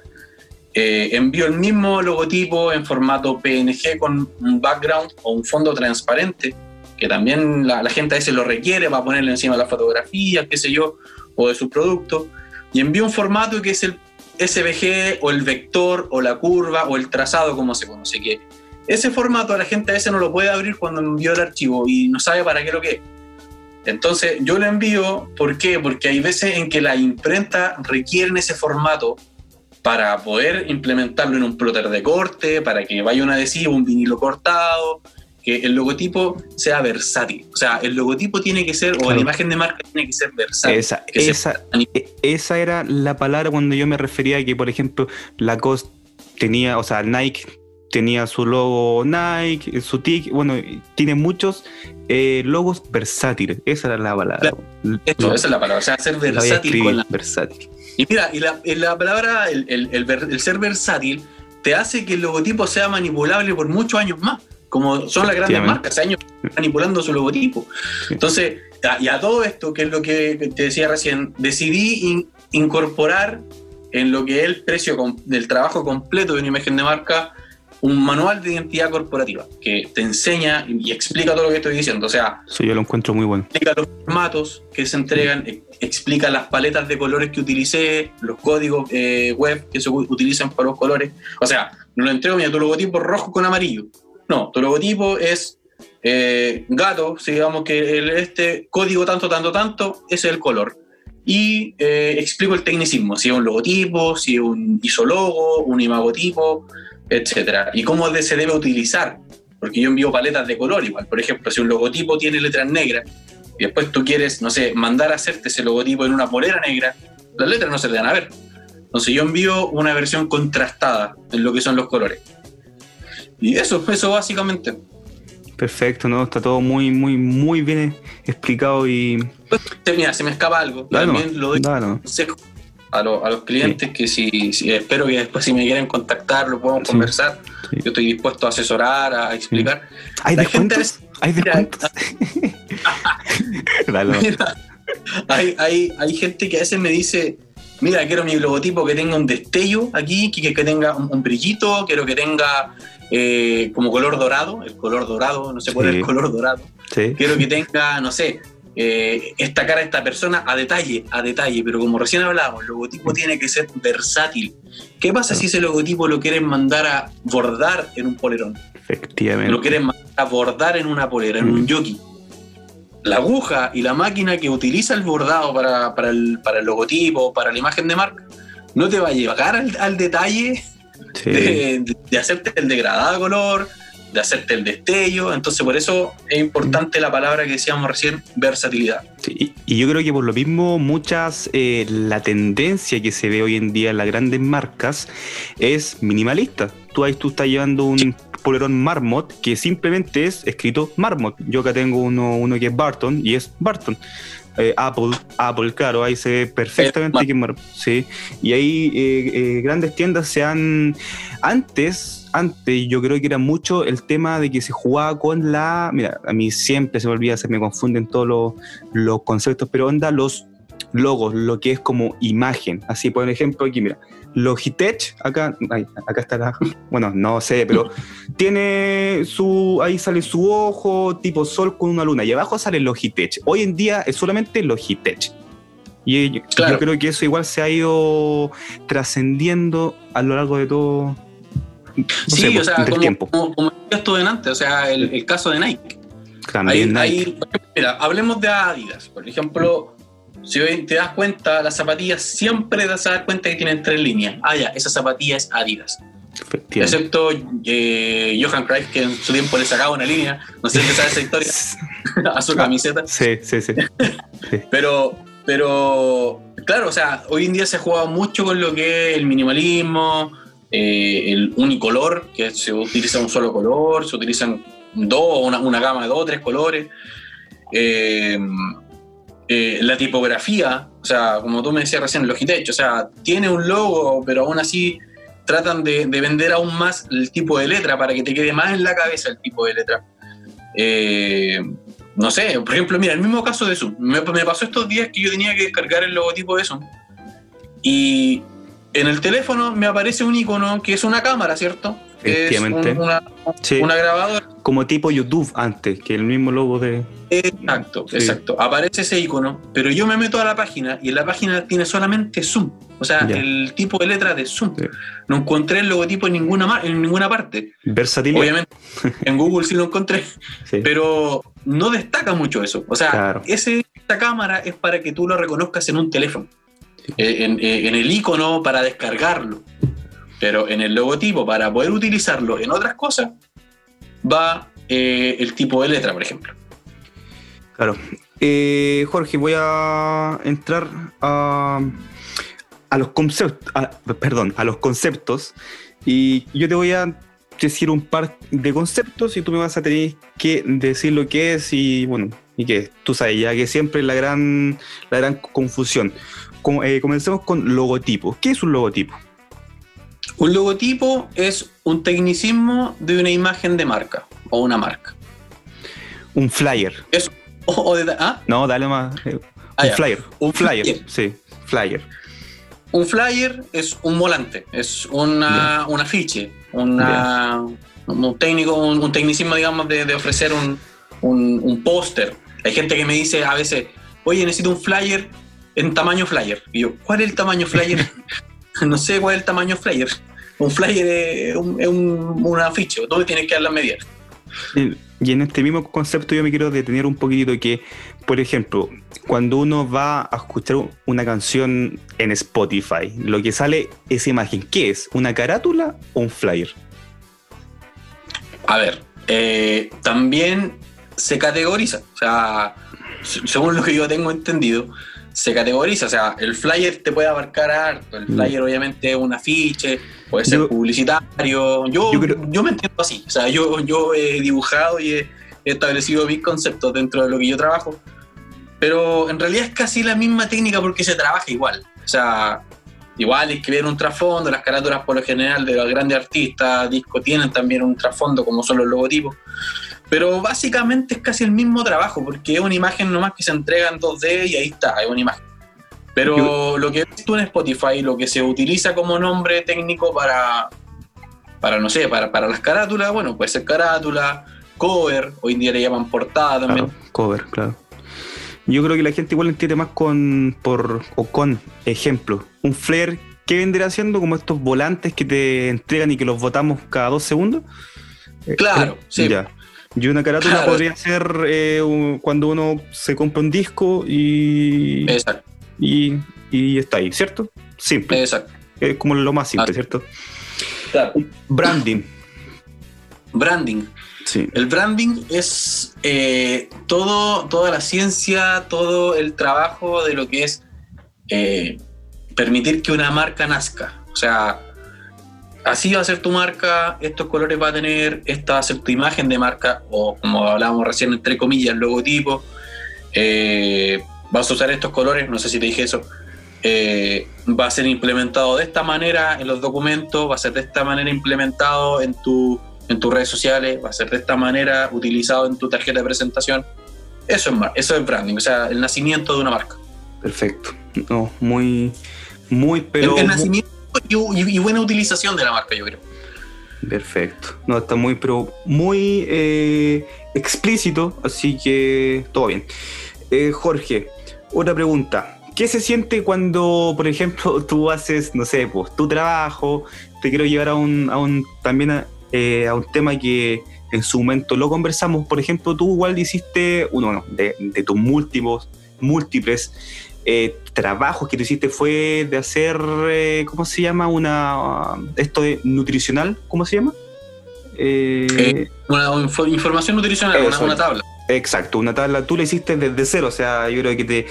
Eh, envío el mismo logotipo en formato PNG con un background o un fondo transparente, que también la, gente a veces lo requiere para ponerle encima de la fotografía, qué sé yo, o de su producto. Y envío un formato que es el SVG o el vector o la curva o el trazado, como se conoce, que ese formato a la gente a veces no lo puede abrir cuando envió el archivo y no sabe para qué lo que es. Entonces yo lo envío, ¿por qué? Porque hay veces en que la imprenta requieren ese formato para poder implementarlo en un plotter de corte, para que vaya un adhesivo, un vinilo cortado, que el logotipo sea versátil. O sea, el logotipo tiene que ser, o la imagen de marca tiene que ser versátil. Esa, esa, e, esa era la palabra cuando yo me refería a que, por ejemplo, la COS tenía, o sea, Nike tenía su logo Nike, su TIC, bueno, tiene muchos eh, logos versátiles. Esa era la palabra. esa es la palabra, o sea, ser versátil. Con la... versátil. Y mira, y la, la palabra, el, el, el, ser versátil, te hace que el logotipo sea manipulable por muchos años más, como son las grandes marcas, años manipulando su logotipo. Entonces, y a todo esto, que es lo que te decía recién, decidí incorporar en lo que es el precio del trabajo completo de una imagen de marca un manual de identidad corporativa que te enseña y explica todo lo que estoy diciendo. O sea, sí, yo lo encuentro muy bueno. Explica los formatos que se entregan, explica las paletas de colores que utilicé, los códigos eh, web que se utilizan para los colores. O sea, no lo entrego, mira, tu logotipo rojo con amarillo. No, tu logotipo es eh, gato, si digamos que este código tanto, tanto, tanto, ese es el color. Y eh, explico el tecnicismo, si es un logotipo, si es un isologo, un imagotipo, etcétera. Y cómo se debe utilizar, porque yo envío paletas de color igual. Por ejemplo, si un logotipo tiene letras negras y después tú quieres, no sé, mandar a hacerte ese logotipo en una polera negra, las letras no se le dan a ver. Entonces yo envío una versión contrastada en lo que son los colores. Y eso, eso básicamente. Perfecto, ¿no? Está todo muy, muy, muy bien explicado y... Mira, se me escapa algo. También lo doy a, los clientes que si, espero que después si me quieren contactar lo podamos conversar. Yo estoy dispuesto a asesorar, a explicar. ¿Hay descuentos? ¿Hay descuentos? hay, hay, hay gente que a veces me dice, mira, quiero mi logotipo que tenga un destello aquí, que, que tenga un, brillito, quiero que tenga eh, como color dorado, el color dorado, no sé cuál es el color dorado. Quiero que tenga, no sé, eh, esta cara de esta persona a detalle, a detalle, pero como recién hablábamos, el logotipo tiene que ser versátil. ¿Qué pasa si ese logotipo lo quieren mandar a bordar en un polerón? Efectivamente. Lo quieren mandar a bordar en una polera, en un mm. jockey. La aguja y la máquina que utiliza el bordado para, el, logotipo, para la imagen de marca, no te va a llevar al, detalle de, de, hacerte el degradado de color, de hacerte el destello. Entonces, por eso es importante la palabra que decíamos recién, versatilidad. Sí, y yo creo que por lo mismo, muchas, eh, la tendencia que se ve hoy en día en las grandes marcas es minimalista. Tú ahí tú estás llevando un polerón Marmot que simplemente es escrito Marmot. Yo acá tengo uno, uno que es Barton y es Barton. Eh, Apple, Apple, claro, ahí se ve perfectamente quién marcó. Sí. Y ahí eh, eh, grandes tiendas se han. Antes, antes yo creo que era mucho el tema de que se jugaba con la. Mira, a mí siempre se me olvida, se me confunden todos los, los conceptos, pero onda los logos, lo que es como imagen. Así, por ejemplo, aquí, mira, Logitech, acá, acá está la, bueno, no sé, pero tiene su, ahí sale su ojo tipo sol con una luna y abajo sale Logitech. Hoy en día es solamente Logitech. Y yo, creo que eso igual se ha ido trascendiendo a lo largo de todo. Sí, o pues, sea, como, como, como estuve antes, o sea, el, caso de Nike. También Nike. mira, hablemos de Adidas. Por ejemplo, si te das cuenta, las zapatillas siempre te das a dar cuenta que tienen tres líneas. Ah, ya, esa zapatilla es Adidas. Excepto eh, Johan Cruyff, que en su tiempo le sacaba una línea, no sé si sabes esa historia, a su camiseta. Sí, sí, sí. Pero, pero, claro, o sea, hoy en día se ha jugado mucho con lo que es el minimalismo, eh, el unicolor, que se utiliza un solo color, se utilizan dos, una, una gama de dos tres colores. Eh, eh, la tipografía, o sea, como tú me decías recién, Logitech, o sea, tiene un logo, pero aún así tratan de, vender aún más el tipo de letra para que te quede más en la cabeza el tipo de letra. No sé, por ejemplo, mira, el mismo caso de Zoom. Me, pasó estos días que yo tenía que descargar el logotipo de Zoom. Y en el teléfono me aparece un icono que es una cámara, ¿cierto? Es una, grabadora. Como tipo YouTube antes, que el mismo logo de. Exacto, exacto. Aparece ese icono, pero yo me meto a la página y en la página tiene solamente Zoom. O sea, el tipo de letra de Zoom. No encontré el logotipo en ninguna, en ninguna parte. Versatilidad. Obviamente, en Google sí lo encontré, pero no destaca mucho eso. O sea, ese, esa cámara es para que tú lo reconozcas en un teléfono. Eh, en, eh, en el icono para descargarlo. Pero en el logotipo, para poder utilizarlo en otras cosas, va eh, el tipo de letra, por ejemplo. Claro. Eh, Jorge, voy a entrar a, los conceptos, perdón, a los conceptos y yo te voy a decir un par de conceptos y tú me vas a tener que decir lo que es y bueno, y que tú sabes ya que siempre la gran, la gran confusión. Eh, comencemos con logotipo. ¿Qué es un logotipo? Un logotipo es un tecnicismo de una imagen de marca o una marca. Un flyer. ¿ah? No, dale más. Eh, ah, un, flyer. un flyer. Sí, flyer. Un flyer es un volante, es una, un afiche, una, un técnico, un, tecnicismo, digamos, de, ofrecer un, un póster. Hay gente que me dice a veces, oye, necesito un flyer en tamaño flyer. Y yo, ¿cuál es el tamaño flyer? no sé cuál es el tamaño flyer. Un flyer es un, un, afiche, tú tienes que dar las medidas. Y en este mismo concepto yo me quiero detener un poquito que, por ejemplo, cuando uno va a escuchar una canción en Spotify, lo que sale es imagen. ¿Qué es? ¿Una carátula o un flyer? A ver, eh, también se categoriza. O sea, según lo que yo tengo entendido, se categoriza. O sea, el flyer te puede abarcar harto. El mm. flyer, obviamente, es un afiche, puede ser publicitario. Yo, yo, me entiendo así. O sea, yo, yo he dibujado y he, establecido mis conceptos dentro de lo que yo trabajo. Pero en realidad es casi la misma técnica porque se trabaja igual. O sea, igual escribir un trasfondo. Las carátulas, por lo general, de los grandes artistas, discos, tienen también un trasfondo, como son los logotipos. Pero básicamente es casi el mismo trabajo, porque es una imagen nomás que se entrega en 2D y ahí está, es una imagen. Pero lo que ves tú en Spotify, lo que se utiliza como nombre técnico para, para no sé, para, para las carátulas, bueno, puede ser carátula, cover, hoy en día le llaman portada también. cover, claro. Yo creo que la gente igual entiende más con, por, o con ejemplo. Un flare, ¿qué vendría siendo? Como estos volantes que te entregan y que los votamos cada dos segundos. Claro, eh, sí. Ya. Y una carátula podría ser eh, cuando uno se compra un disco y, y, y está ahí, ¿cierto? Simple. Exacto. Es como lo más simple, ah. ¿cierto? Claro. Branding. Branding. Sí. El branding es eh, todo, toda la ciencia, todo el trabajo de lo que es eh, permitir que una marca nazca. O sea, así va a ser tu marca, estos colores va a tener, esta va a ser tu imagen de marca, o como hablábamos recién, entre comillas, logotipo. Eh, vas a usar estos colores, no sé si te dije eso, eh, va a ser implementado de esta manera en los documentos, va a ser de esta manera implementado en, tu, en tus redes sociales, va a ser de esta manera utilizado en tu tarjeta de presentación. Eso es, eso es branding, o sea, el nacimiento de una marca. Perfecto. No, muy, muy, pero... El, nacimiento y, buena utilización de la marca, yo creo. Perfecto. No, está muy, pero muy eh, explícito, así que todo bien. Eh, Jorge, otra pregunta. ¿Qué se siente cuando, por ejemplo, tú haces, no sé, pues tu trabajo? Te quiero llevar a un, a un también a, eh, un tema que en su momento lo conversamos. Por ejemplo, tú igual hiciste uno de, de tus múltiples, múltiples eh, trabajos que tú hiciste fue de hacer, eh, ¿cómo se llama? Una esto de nutricional, ¿cómo se llama? una información nutricional, una, tabla. Exacto, una tabla. Tú la hiciste desde cero, o sea, yo creo que te,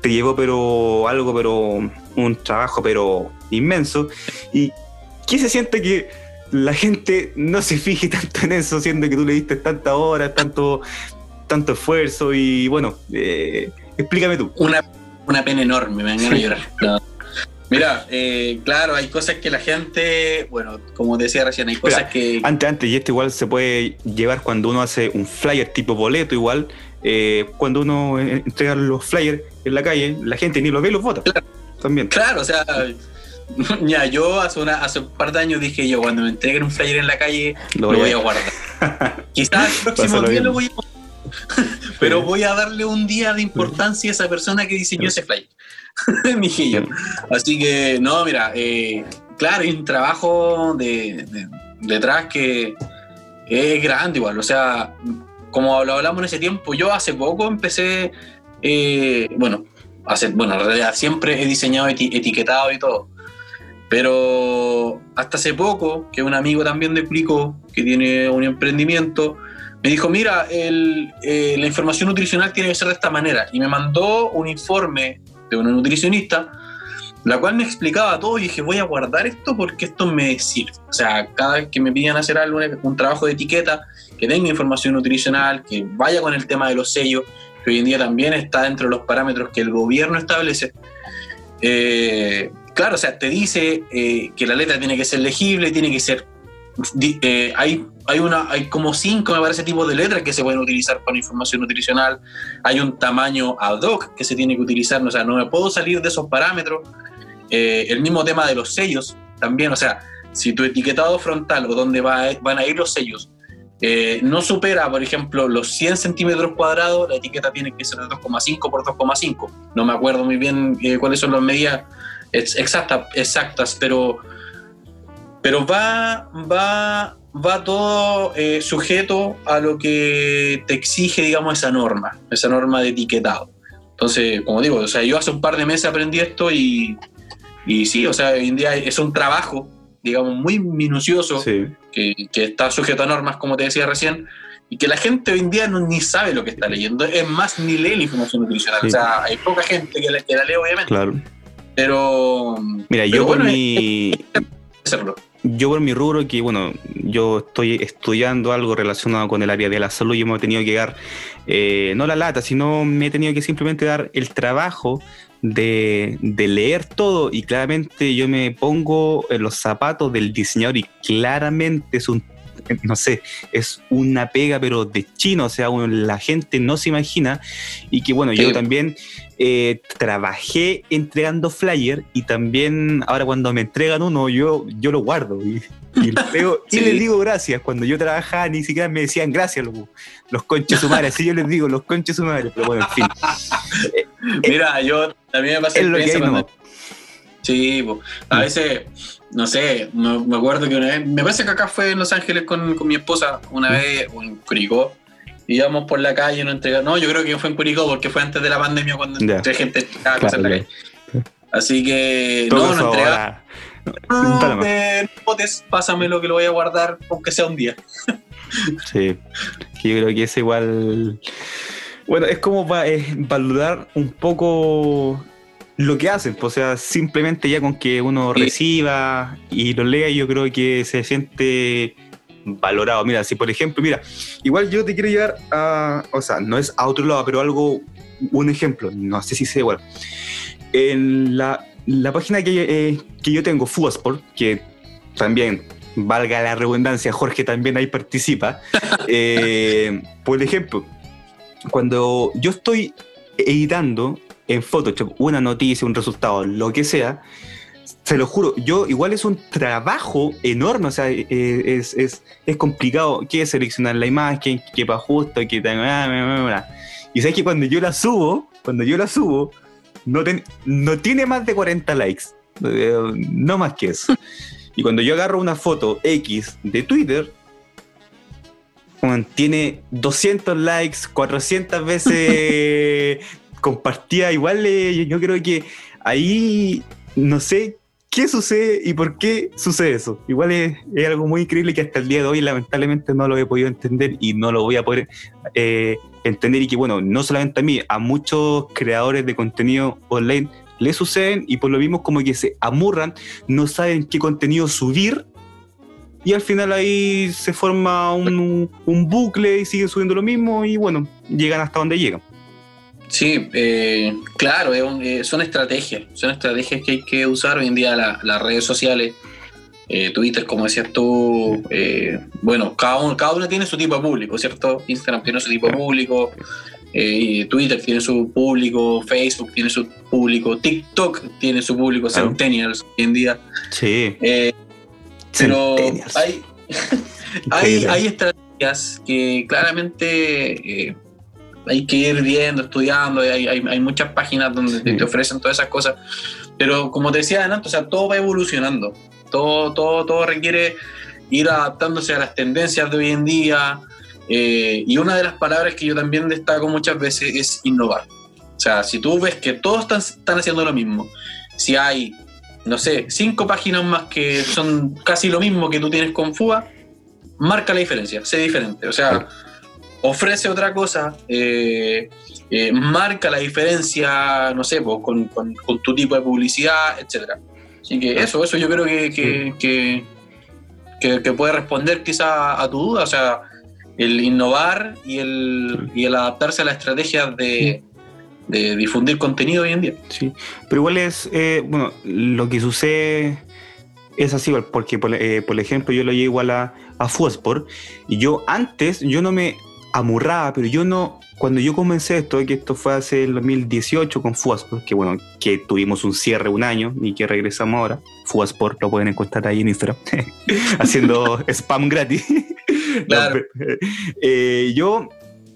te llevó pero algo, pero un trabajo pero inmenso. ¿Y qué se siente que la gente no se fije tanto en eso, siendo que tú le diste tantas horas, tanto, tanto esfuerzo y bueno, eh, explícame tú. Una, una pena enorme, me van a llorar. Mira, eh, claro, hay cosas que la gente, bueno, como decía recién, hay cosas que... Antes, antes, y esto igual se puede llevar cuando uno hace un flyer tipo boleto igual, eh, cuando uno entrega los flyers en la calle, la gente ni los ve y los vota. También. Claro, o sea, ya, yo hace, una, hace un par de años dije yo, cuando me entreguen un flyer en la calle, lo voy, a... guardar. Quizás el próximo día lo voy a pero voy a darle un día de importancia a esa persona que diseñó ese flyer. Mijillo. Así que, no, mira, eh, claro, hay un trabajo de, detrás que es grande igual. O sea, como lo hablamos en ese tiempo, yo hace poco empecé, eh, bueno, hace, bueno, en realidad siempre he diseñado etiquetado y todo. Pero hasta hace poco, que un amigo también de Plico, que tiene un emprendimiento, me dijo, mira, eh, la información nutricional tiene que ser de esta manera. Y me mandó un informe de una nutricionista, la cual me explicaba todo y dije, voy a guardar esto porque esto me sirve. O sea, cada vez que me piden hacer algo, un trabajo de etiqueta, que tenga información nutricional, que vaya con el tema de los sellos, que hoy en día también está dentro de los parámetros que el gobierno establece. Eh, claro, o sea, te dice eh, que la letra tiene que ser legible, tiene que ser... Eh, hay hay, una, hay como cinco, me parece, tipos de letras que se pueden utilizar para información nutricional. Hay un tamaño ad hoc que se tiene que utilizar, o sea, no me puedo salir de esos parámetros. Eh, el mismo tema de los sellos también, o sea, si tu etiquetado frontal o donde va, van a ir los sellos eh, no supera, por ejemplo, los 100 centímetros cuadrados, la etiqueta tiene que ser de 2,5 por 2,5. No me acuerdo muy bien cuáles son las medidas exactas, exactas pero, pero va, va va todo eh, sujeto a lo que te exige, digamos, esa norma, esa norma de etiquetado. Entonces, como digo, o sea, yo hace un par de meses aprendí esto y, y sí, o sea, hoy en día es un trabajo, digamos, muy minucioso, que, que, está sujeto a normas, como te decía recién, y que la gente hoy en día no, ni sabe lo que está leyendo, es más, ni lee la información nutricional. O sea, hay poca gente que la, que lee, obviamente. Claro. Pero. Mira, yo mi. Hacerlo yo por mi rubro, que bueno, yo estoy estudiando algo relacionado con el área de la salud y me he tenido que dar, eh, no la lata, sino me he tenido que simplemente dar el trabajo de, de, leer todo y claramente yo me pongo en los zapatos del diseñador y claramente es un no sé, es una pega, pero de chino, o sea, la gente no se imagina. Y que bueno, yo también eh, trabajé entregando flyer y también ahora cuando me entregan uno, yo, yo lo guardo y, y, y les digo gracias. Cuando yo trabajaba ni siquiera me decían gracias los, los conches sumares, así yo les digo los conches sumares, pero bueno, en fin. Mira, yo también me pasa es lo que hay, Sí, a veces no sé, me, acuerdo que una vez, me parece que acá fue en Los Ángeles con, mi esposa, una mm. vez, en Curicó, íbamos por la calle, no entregamos, no, yo creo que fue en Curicó porque fue antes de la pandemia cuando yeah. gente entregaba cosas en la calle. Así que, no, no entregaba. No, de botes, pásame lo que lo voy a guardar, aunque sea un día. sí, yo creo que es igual. Bueno, es como para valorar un poco lo que hacen, pues, o sea, simplemente ya con que uno reciba y lo lea, yo creo que se siente valorado. Mira, si por ejemplo, mira, igual yo te quiero llevar a, o sea, no es a otro lado, pero algo un ejemplo, no sé si sea igual. En la, la página que, eh, que yo tengo, Fugasport, que también, valga la redundancia, Jorge también ahí participa. eh, por ejemplo, cuando yo estoy editando en Photoshop una noticia, un resultado, lo que sea, se lo juro, yo igual es un trabajo enorme, o sea, eh, es, es, es complicado que seleccionar la imagen, que para justo, que y sabes que cuando yo la subo, cuando yo la subo, no, ten, no tiene más de 40 likes, eh, no más que eso. Y cuando yo agarro una foto X de Twitter, tiene 200 likes, 400 veces compartida. Igual eh, yo creo que ahí no sé qué sucede y por qué sucede eso. Igual es, algo muy increíble que hasta el día de hoy lamentablemente no lo he podido entender y no lo voy a poder eh, entender y que bueno, no solamente a mí, a muchos creadores de contenido online le suceden y por lo mismo como que se amurran, no saben qué contenido subir y al final ahí se forma un, un bucle y siguen subiendo lo mismo y bueno, llegan hasta donde llegan. Sí, eh, claro, eh, son estrategias, son estrategias que hay que usar hoy en día las redes sociales. Eh, Twitter, como decías tú, bueno, cada uno, cada uno tiene su tipo de público, ¿cierto? Instagram tiene su tipo de público, Twitter tiene su público, Facebook tiene su público, TikTok tiene su público, Centennials hoy en día. Sí. pero hay, hay, hay, estrategias que claramente hay que ir viendo, estudiando, hay, hay, hay muchas páginas donde te ofrecen todas esas cosas, pero como te decía antes, o sea, todo va evolucionando, todo, todo, todo requiere ir adaptándose a las tendencias de hoy en día, eh, y una de las palabras que yo también destaco muchas veces es innovar. O sea, si tú ves que todos están, están haciendo lo mismo, si hay, no sé, cinco páginas más que son casi lo mismo que tú tienes con FUA, marca la diferencia, sé diferente. O sea, ofrece otra cosa, eh, eh, marca la diferencia, no sé, pues, con, tu tipo de publicidad, etc. Así que eso, eso yo creo que, que, puede responder quizá a tu duda, o sea, el innovar y el, y el adaptarse a las estrategias de, difundir contenido hoy en día. Sí, pero igual es, eh, bueno, lo que sucede es así, porque por, ejemplo yo lo llevo igual a, a Fusport y yo antes, yo no me amurraba, pero yo no, cuando yo comencé esto, que esto fue hace el 2018 con Fuasport, que bueno, que tuvimos un cierre un año y que regresamos ahora, Fuasport lo pueden encontrar ahí en Instagram, haciendo spam gratis. Claro. Eh, yo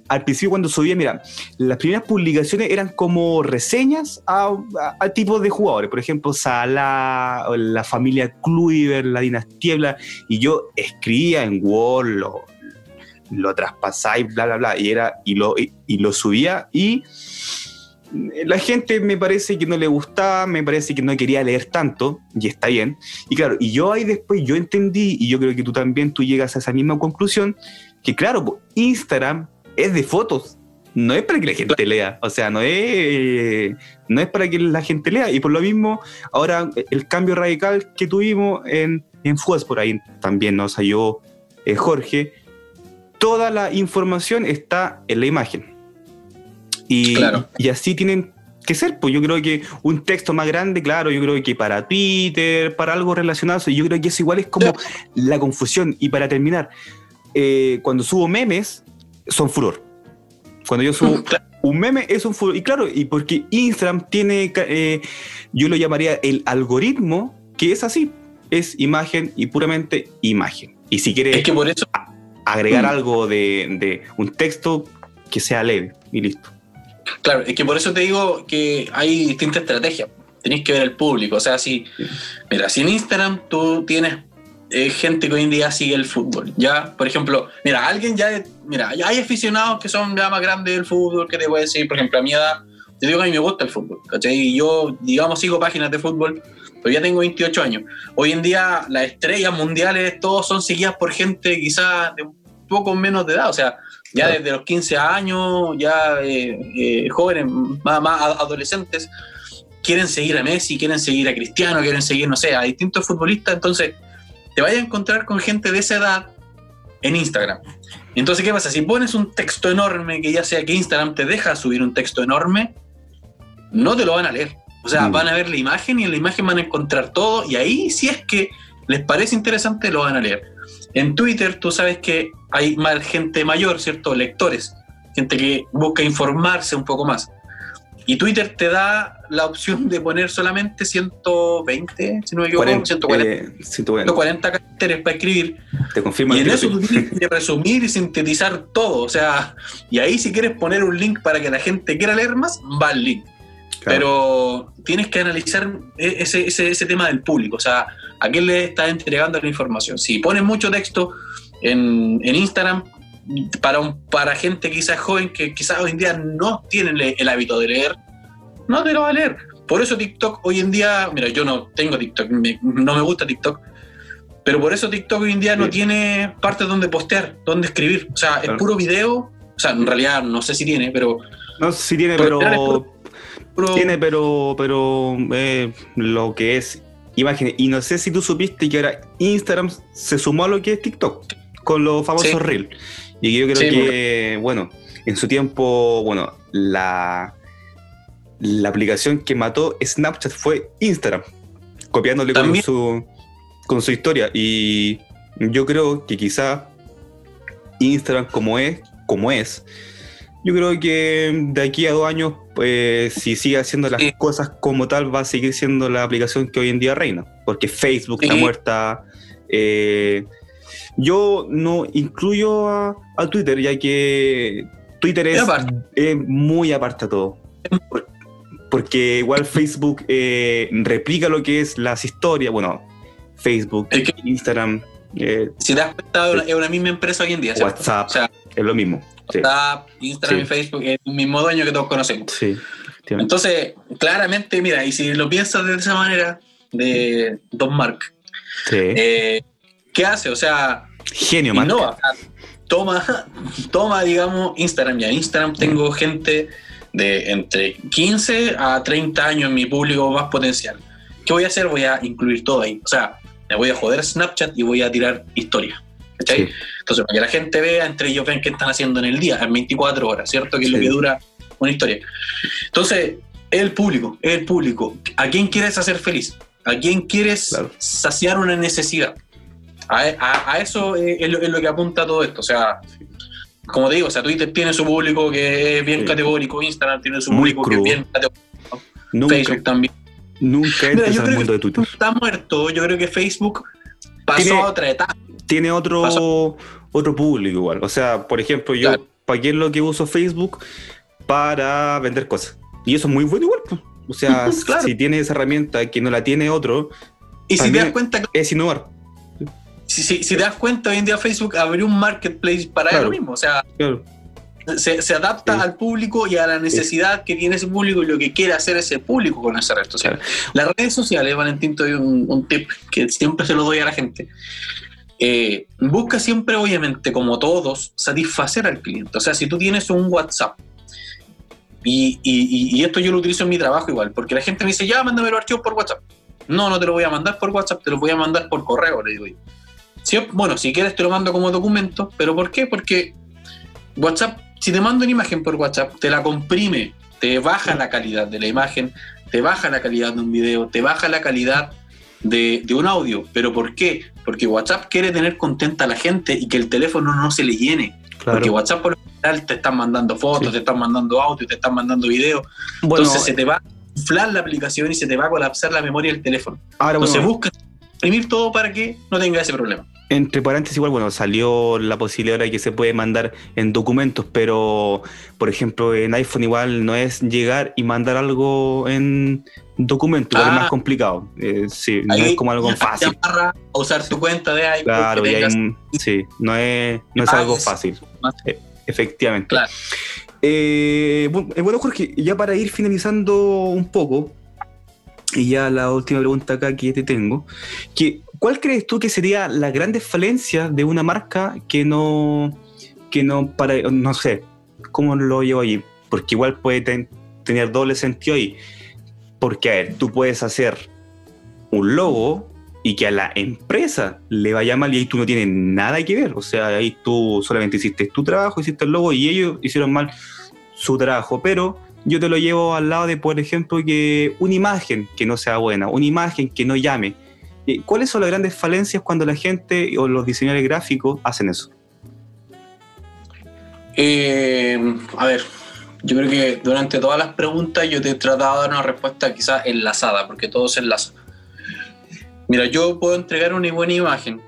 al principio cuando subía, mira, las primeras publicaciones eran como reseñas a, a, tipos de jugadores, por ejemplo, Salah, la familia Kluivert, la dinastía, y yo escribía en Word lo traspasáis, bla, bla, bla, y, era, y, lo, y, lo subía y la gente me parece que no le gustaba, me parece que no quería leer tanto, y está bien. Y claro, y yo ahí después yo entendí, y yo creo que tú también tú llegas a esa misma conclusión, que claro, Instagram es de fotos, no es para que la gente lea, o sea, no es, no es para que la gente lea. Y por lo mismo, ahora el cambio radical que tuvimos en, en por ahí también nos ayudó eh, Jorge, toda la información está en la imagen. Y, y así tienen que ser, pues yo creo que un texto más grande, claro, yo creo que para Twitter, para algo relacionado, yo creo que eso igual es como la confusión. Y para terminar, eh, cuando subo memes, son furor. Cuando yo subo un meme, es un furor. Y claro, y porque Instagram tiene, eh, yo lo llamaría el algoritmo, que es así, es imagen y puramente imagen. Y si quieres... Es que por eso agregar mm. algo de, un texto que sea leve y listo. Claro, es que por eso te digo que hay distintas estrategias. Tenéis que ver el público. O sea, si, mira, si en Instagram tú tienes eh, gente que hoy en día sigue el fútbol, ya, por ejemplo, mira, alguien ya, mira, ya hay aficionados que son ya más grandes del fútbol, que te voy a decir, por ejemplo, a mi edad, te digo que a mí me gusta el fútbol, ¿cachai? Y yo, digamos, sigo páginas de fútbol, pero ya tengo 28 años. Hoy en día las estrellas mundiales todos son seguidas por gente quizás de un poco menos de edad, o sea, ya desde los 15 años, ya eh, eh, jóvenes, más, más adolescentes, quieren seguir a Messi, quieren seguir a Cristiano, quieren seguir, no sé, a distintos futbolistas, entonces te vayas a encontrar con gente de esa edad en Instagram. Entonces, ¿qué pasa? Si pones un texto enorme, que ya sea que Instagram te deja subir un texto enorme, no te lo van a leer. O sea, Mm. van a ver la imagen y en la imagen van a encontrar todo y ahí, si es que les parece interesante, lo van a leer. En Twitter tú sabes que hay más gente mayor, ¿cierto? Lectores, gente que busca informarse un poco más. Y Twitter te da la opción de poner solamente 120, si no me equivoco, 40, 140, eh, 140. 140 caracteres para escribir. Te confirmo Y en eso tú tienes que resumir y sintetizar todo. O sea, y ahí si quieres poner un link para que la gente quiera leer más, va el link. Claro. Pero tienes que analizar e- ese, ese, ese tema del público. O sea, a quién le estás entregando la información. Si pones mucho texto en, en Instagram para, un, para gente quizás joven que quizás hoy en día no tienen el hábito de leer, no te lo va a leer. Por eso TikTok hoy en día, mira, yo no tengo TikTok, me- no me gusta TikTok, pero por eso TikTok hoy en día no tiene partes donde postear, donde escribir. O sea, es puro video. O sea, en realidad no sé si tiene, pero No, sí tiene, Pero Tiene, pero. Pero. eh, lo que es imágenes. Y no sé si tú supiste que ahora Instagram se sumó a lo que es TikTok. Con los famosos Sí. Reels. Y yo creo Sí, que, bueno, en su tiempo, bueno, la. La aplicación que mató Snapchat fue Instagram. Copiándole con su. Con su historia. Y yo creo que quizá Instagram como es, como es, yo creo que de aquí a dos años, pues, si sigue haciendo las Sí. cosas como tal, va a seguir siendo la aplicación que hoy en día reina. Porque Facebook está muerta. eh, yo no incluyo a, a Twitter, ya que Twitter es, Es aparte. es muy aparte a todo. Por- Porque igual Facebook eh, replica lo que es las historias. Bueno, Facebook, Es que- Instagram, eh, si te das cuenta, es una, es una misma empresa hoy en día. WhatsApp, O sea, es lo mismo. Sí, WhatsApp, Instagram Sí. y Facebook es el mismo dueño que todos conocemos. sí. Entonces, claramente, mira, y si lo piensas de esa manera, de Don Mark, Sí. eh, ¿qué hace? O sea, Genio. O sea, Toma, toma, digamos, Instagram. Ya en Instagram tengo gente de entre 15 a 30 años en mi público más potencial. ¿Qué voy a hacer? Voy a incluir todo ahí. O sea, me voy a joder Snapchat y voy a tirar historia. ¿Cachai? Sí. Entonces, para que la gente vea, entre ellos ven qué están haciendo en el día, en 24 horas, ¿cierto? Que es lo que dura una historia. Entonces, el público, el público. ¿A quién quieres hacer feliz? ¿A quién quieres Claro. saciar una necesidad? A, a- a eso es, es lo, es lo que apunta todo esto. O sea, como te digo, o sea, Twitter tiene su público que es bien categórico, Instagram tiene su Muy público que es bien categórico, Nunca, Facebook también. nunca entres al mundo de Twitter. está muerto. Yo creo que Facebook pasó a otra etapa. Tiene otro, otro público igual. O sea, por ejemplo, yo, Claro. ¿para qué es lo que uso Facebook? Para vender cosas. Y eso es muy bueno igual. pues. O sea, Claro. si tienes esa herramienta que no la tiene otro, Y si te das cuenta, es innovar. si, si- si te das cuenta, hoy en día Facebook abrió un marketplace para Claro. él mismo. O sea, Claro. se, se adapta Sí. al público y a la necesidad que tiene ese público y lo que quiere hacer ese público con esa red social. Las redes sociales, Valentín, te doy un, un tip que siempre se lo doy a la gente. Eh, busca siempre, obviamente, como todos, satisfacer al cliente. O sea, si tú tienes un WhatsApp, y, esto yo lo utilizo en mi trabajo igual, porque la gente me dice, ya, mándame los archivos por WhatsApp. No, no te lo voy a mandar por WhatsApp, te lo voy a mandar por correo, le digo yo. Bueno, si quieres te lo mando como documento, pero ¿por qué? Porque WhatsApp, si te mando una imagen por WhatsApp, te la comprime, te baja la calidad de la imagen, te baja la calidad de un video, te baja la calidad de, de un audio. ¿Pero por qué? Porque WhatsApp quiere tener contenta a la gente y que el teléfono no se le llene. Porque. WhatsApp por lo general te están mandando fotos, Sí. te están mandando audio, te están mandando video. Bueno, Entonces se te va a inflar la aplicación y se te va a colapsar la memoria del teléfono. ahora Entonces bueno, busca imprimir todo para que no tenga ese problema. entre paréntesis, igual, bueno, salió la posibilidad de que se puede mandar en documentos, pero, por ejemplo, en iPhone igual no es llegar y mandar algo en documento, igual es Ah. más complicado. Eh, sí, no es como algo te fácil. amarra a usar tu cuenta de iCloud. Claro, que y hay tengas- un- sí, no es, no es Ah, algo es- fácil. Eh, efectivamente. Claro. Eh, eh, bueno, Jorge, ya para ir finalizando un poco, y ya la última pregunta acá que te tengo, que, ¿cuál crees tú que sería la grandes falencia de una marca que no, que no, para, no sé, cómo lo llevo allí? Porque igual puede ten- tener doble sentido ahí. Porque, a ver, tú puedes hacer un logo y que a la empresa le vaya mal y ahí tú no tienes nada que ver. O sea, ahí tú solamente hiciste tu trabajo, hiciste el logo y ellos hicieron mal su trabajo. Pero yo te lo llevo al lado de, por ejemplo, que una imagen que no sea buena, una imagen que no llame. ¿Cuáles son las grandes falencias cuando la gente o los diseñadores gráficos hacen eso? Eh, a ver, yo creo que durante todas las preguntas yo te he tratado de dar una respuesta quizás enlazada, porque todo se enlaza. Mira, yo puedo entregar una buena imagen.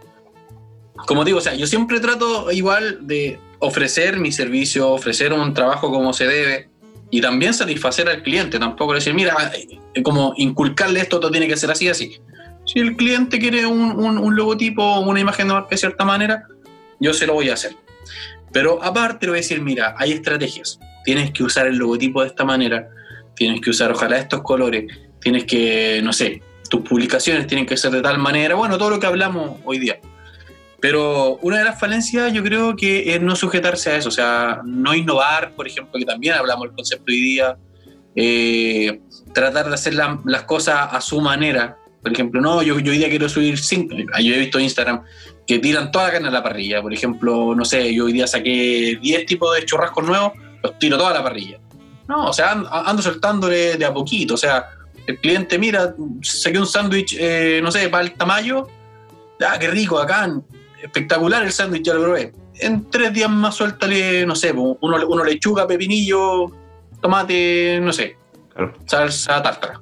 Como digo, o sea, yo siempre trato igual de ofrecer mi servicio, ofrecer un trabajo como se debe y también satisfacer al cliente. Tampoco decir, mira, eh, como inculcarle esto, todo tiene que ser así, así. Si el cliente quiere un, un, un logotipo, una imagen de marca de cierta manera, yo se lo voy a hacer. Pero aparte le voy a decir, mira, hay estrategias. Tienes que usar el logotipo de esta manera, tienes que usar ojalá estos colores, tienes que, no sé, tus publicaciones tienen que ser de tal manera, bueno, todo lo que hablamos hoy día. Pero una de las falencias yo creo que es no sujetarse a eso, o sea, no innovar, por ejemplo, que también hablamos del concepto hoy día, eh, tratar de hacer las cosas a su manera. Por ejemplo, no, yo, yo hoy día quiero subir cinco, yo he visto Instagram que tiran toda la carne a la parrilla. Por ejemplo, no sé, yo hoy día saqué 10 tipos de churrascos nuevos, los tiro toda la parrilla. No, o sea, ando soltándole de a poquito, o sea, el cliente, mira, saqué un sándwich, eh, no sé, para el tamaño, ah, qué rico, acá, espectacular el sándwich, ya lo probé. En tres días más suéltale, no sé, uno, uno lechuga, pepinillo, tomate, no sé, salsa tártara.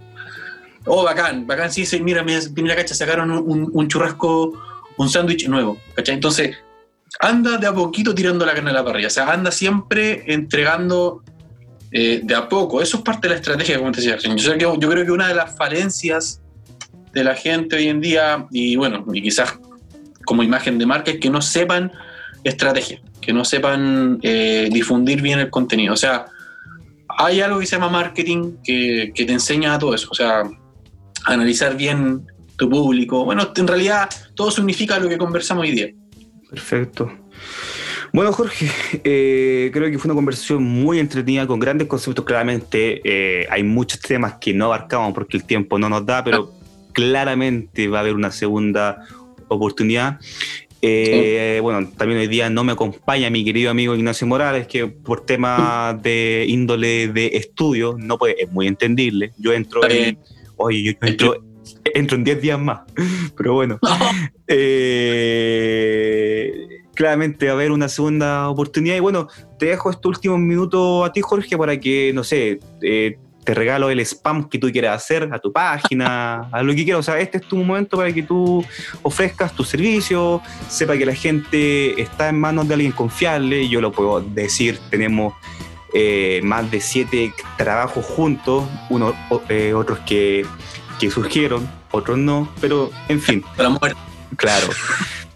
Oh, bacán, bacán, sí, sí mira, mira, cacha, sacaron un, churrasco, un sándwich nuevo, ¿cachai? Entonces, anda de a poquito tirando la carne a la parrilla, o sea, anda siempre entregando eh, de a poco. Eso es parte de la estrategia, como te decía. Yo, yo creo que una de las falencias de la gente hoy en día, y bueno, y quizás como imagen de marca, es que no sepan estrategia, que no sepan eh, difundir bien el contenido. O sea, hay algo que se llama marketing que, que te enseña todo eso. O sea, analizar bien tu público. Bueno, en realidad todo significa lo que conversamos hoy día. Perfecto. Bueno, Jorge, eh, creo que fue una conversación muy entretenida con grandes conceptos. Claramente eh, hay muchos temas que no abarcamos porque el tiempo no nos da, pero claramente va a haber una segunda oportunidad. Eh, bueno, también hoy día no me acompaña mi querido amigo Ignacio Morales, que por temas de índole de estudio no puede, es muy entendible. Yo entro en, oye, yo entro, entro en 10 días más, pero bueno. Eh, claramente va a haber una segunda oportunidad. Y bueno, te dejo estos últimos minutos a ti, Jorge, para que, no sé, eh, te regalo el spam que tú quieras hacer a tu página, a lo que quieras. O sea, este es tu momento para que tú ofrezcas tu servicio, sepa que la gente está en manos de alguien confiable. Yo lo puedo decir, tenemos eh, más de siete trabajos juntos, unos, eh, otros que, que surgieron, otros no, pero en fin. Claro.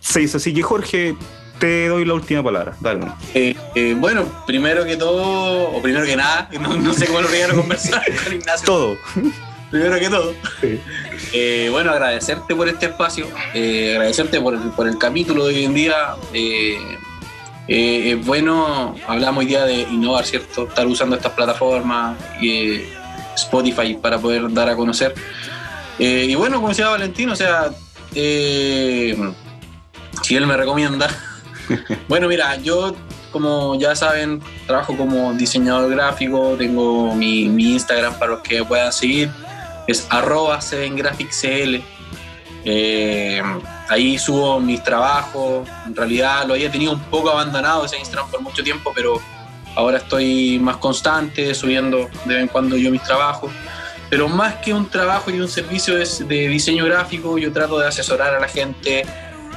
Se hizo así que Jorge, te doy la última palabra. Dale. Eh, eh, bueno, primero que todo, o primero que nada, no, sé cómo lo voy a conversar con Ignacio. Todo. Primero que todo. Eh, bueno, agradecerte por este espacio, agradecerte por el, por el, capítulo de hoy en día. es bueno, hablamos hoy día de innovar, ¿cierto? Estar usando estas plataformas y Spotify para poder dar a conocer. y bueno, como decía Valentín, o sea, si él me recomienda, bueno, mira, yo, como ya saben, trabajo como diseñador gráfico, tengo mi, Instagram para los que puedan seguir, es arroba cl eh, ahí subo mis trabajos, en realidad lo había tenido un poco abandonado ese Instagram por mucho tiempo, pero ahora estoy más constante, subiendo de vez en cuando yo mis trabajos. Pero más que un trabajo y un servicio de diseño gráfico, yo trato de asesorar a la gente,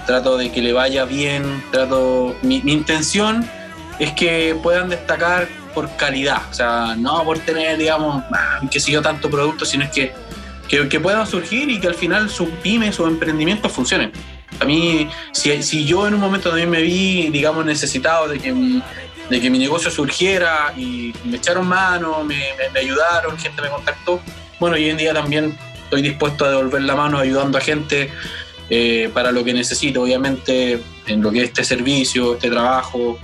trato de que le vaya bien, trato, mi, intención es que puedan destacar por calidad, o sea, no por tener, digamos, ah, que sé yo, tanto producto, sino es que, que, puedan surgir y que al final sus pymes o emprendimientos funcionen. A mí, si, si, yo en un momento también me vi, digamos, necesitado de que mi, de que mi negocio surgiera y me echaron mano, me, me ayudaron, gente me contactó, bueno, hoy en día también estoy dispuesto a devolver la mano ayudando a gente eh, para lo que necesito, obviamente, en lo que es este servicio, este trabajo.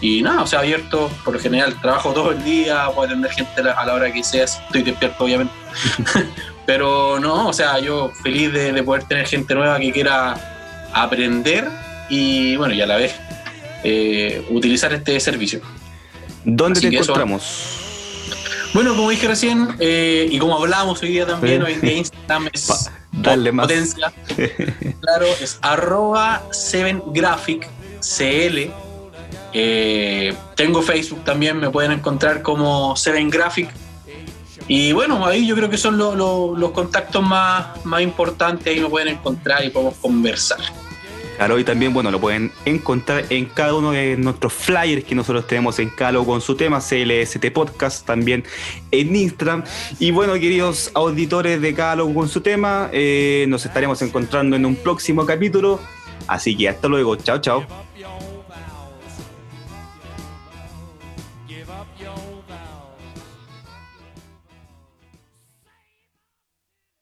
Y nada, o sea, abierto, por lo general, trabajo todo el día, puedo atender gente a la hora que sea, estoy despierto, obviamente. Pero no, o sea, yo feliz de, poder tener gente nueva que quiera aprender y bueno, y a la vez eh, utilizar este servicio. ¿Dónde te encontramos? Bueno, como dije recién, eh, y como hablábamos hoy día también, hoy en día Instagram es Dale más. potencia. claro, es arroba 7graphic CL. Eh, tengo Facebook también, me pueden encontrar como 7graphic. Y bueno, ahí yo creo que son los contactos más, más importantes, ahí me pueden encontrar y podemos conversar. Claro, y también, bueno, lo pueden encontrar en cada uno de nuestros flyers que nosotros tenemos en Calo con su tema, CLST Podcast, también en Instagram. Y bueno, queridos auditores de Calo con su tema, eh, nos estaremos encontrando en un próximo capítulo. Así que hasta luego, chao, chao.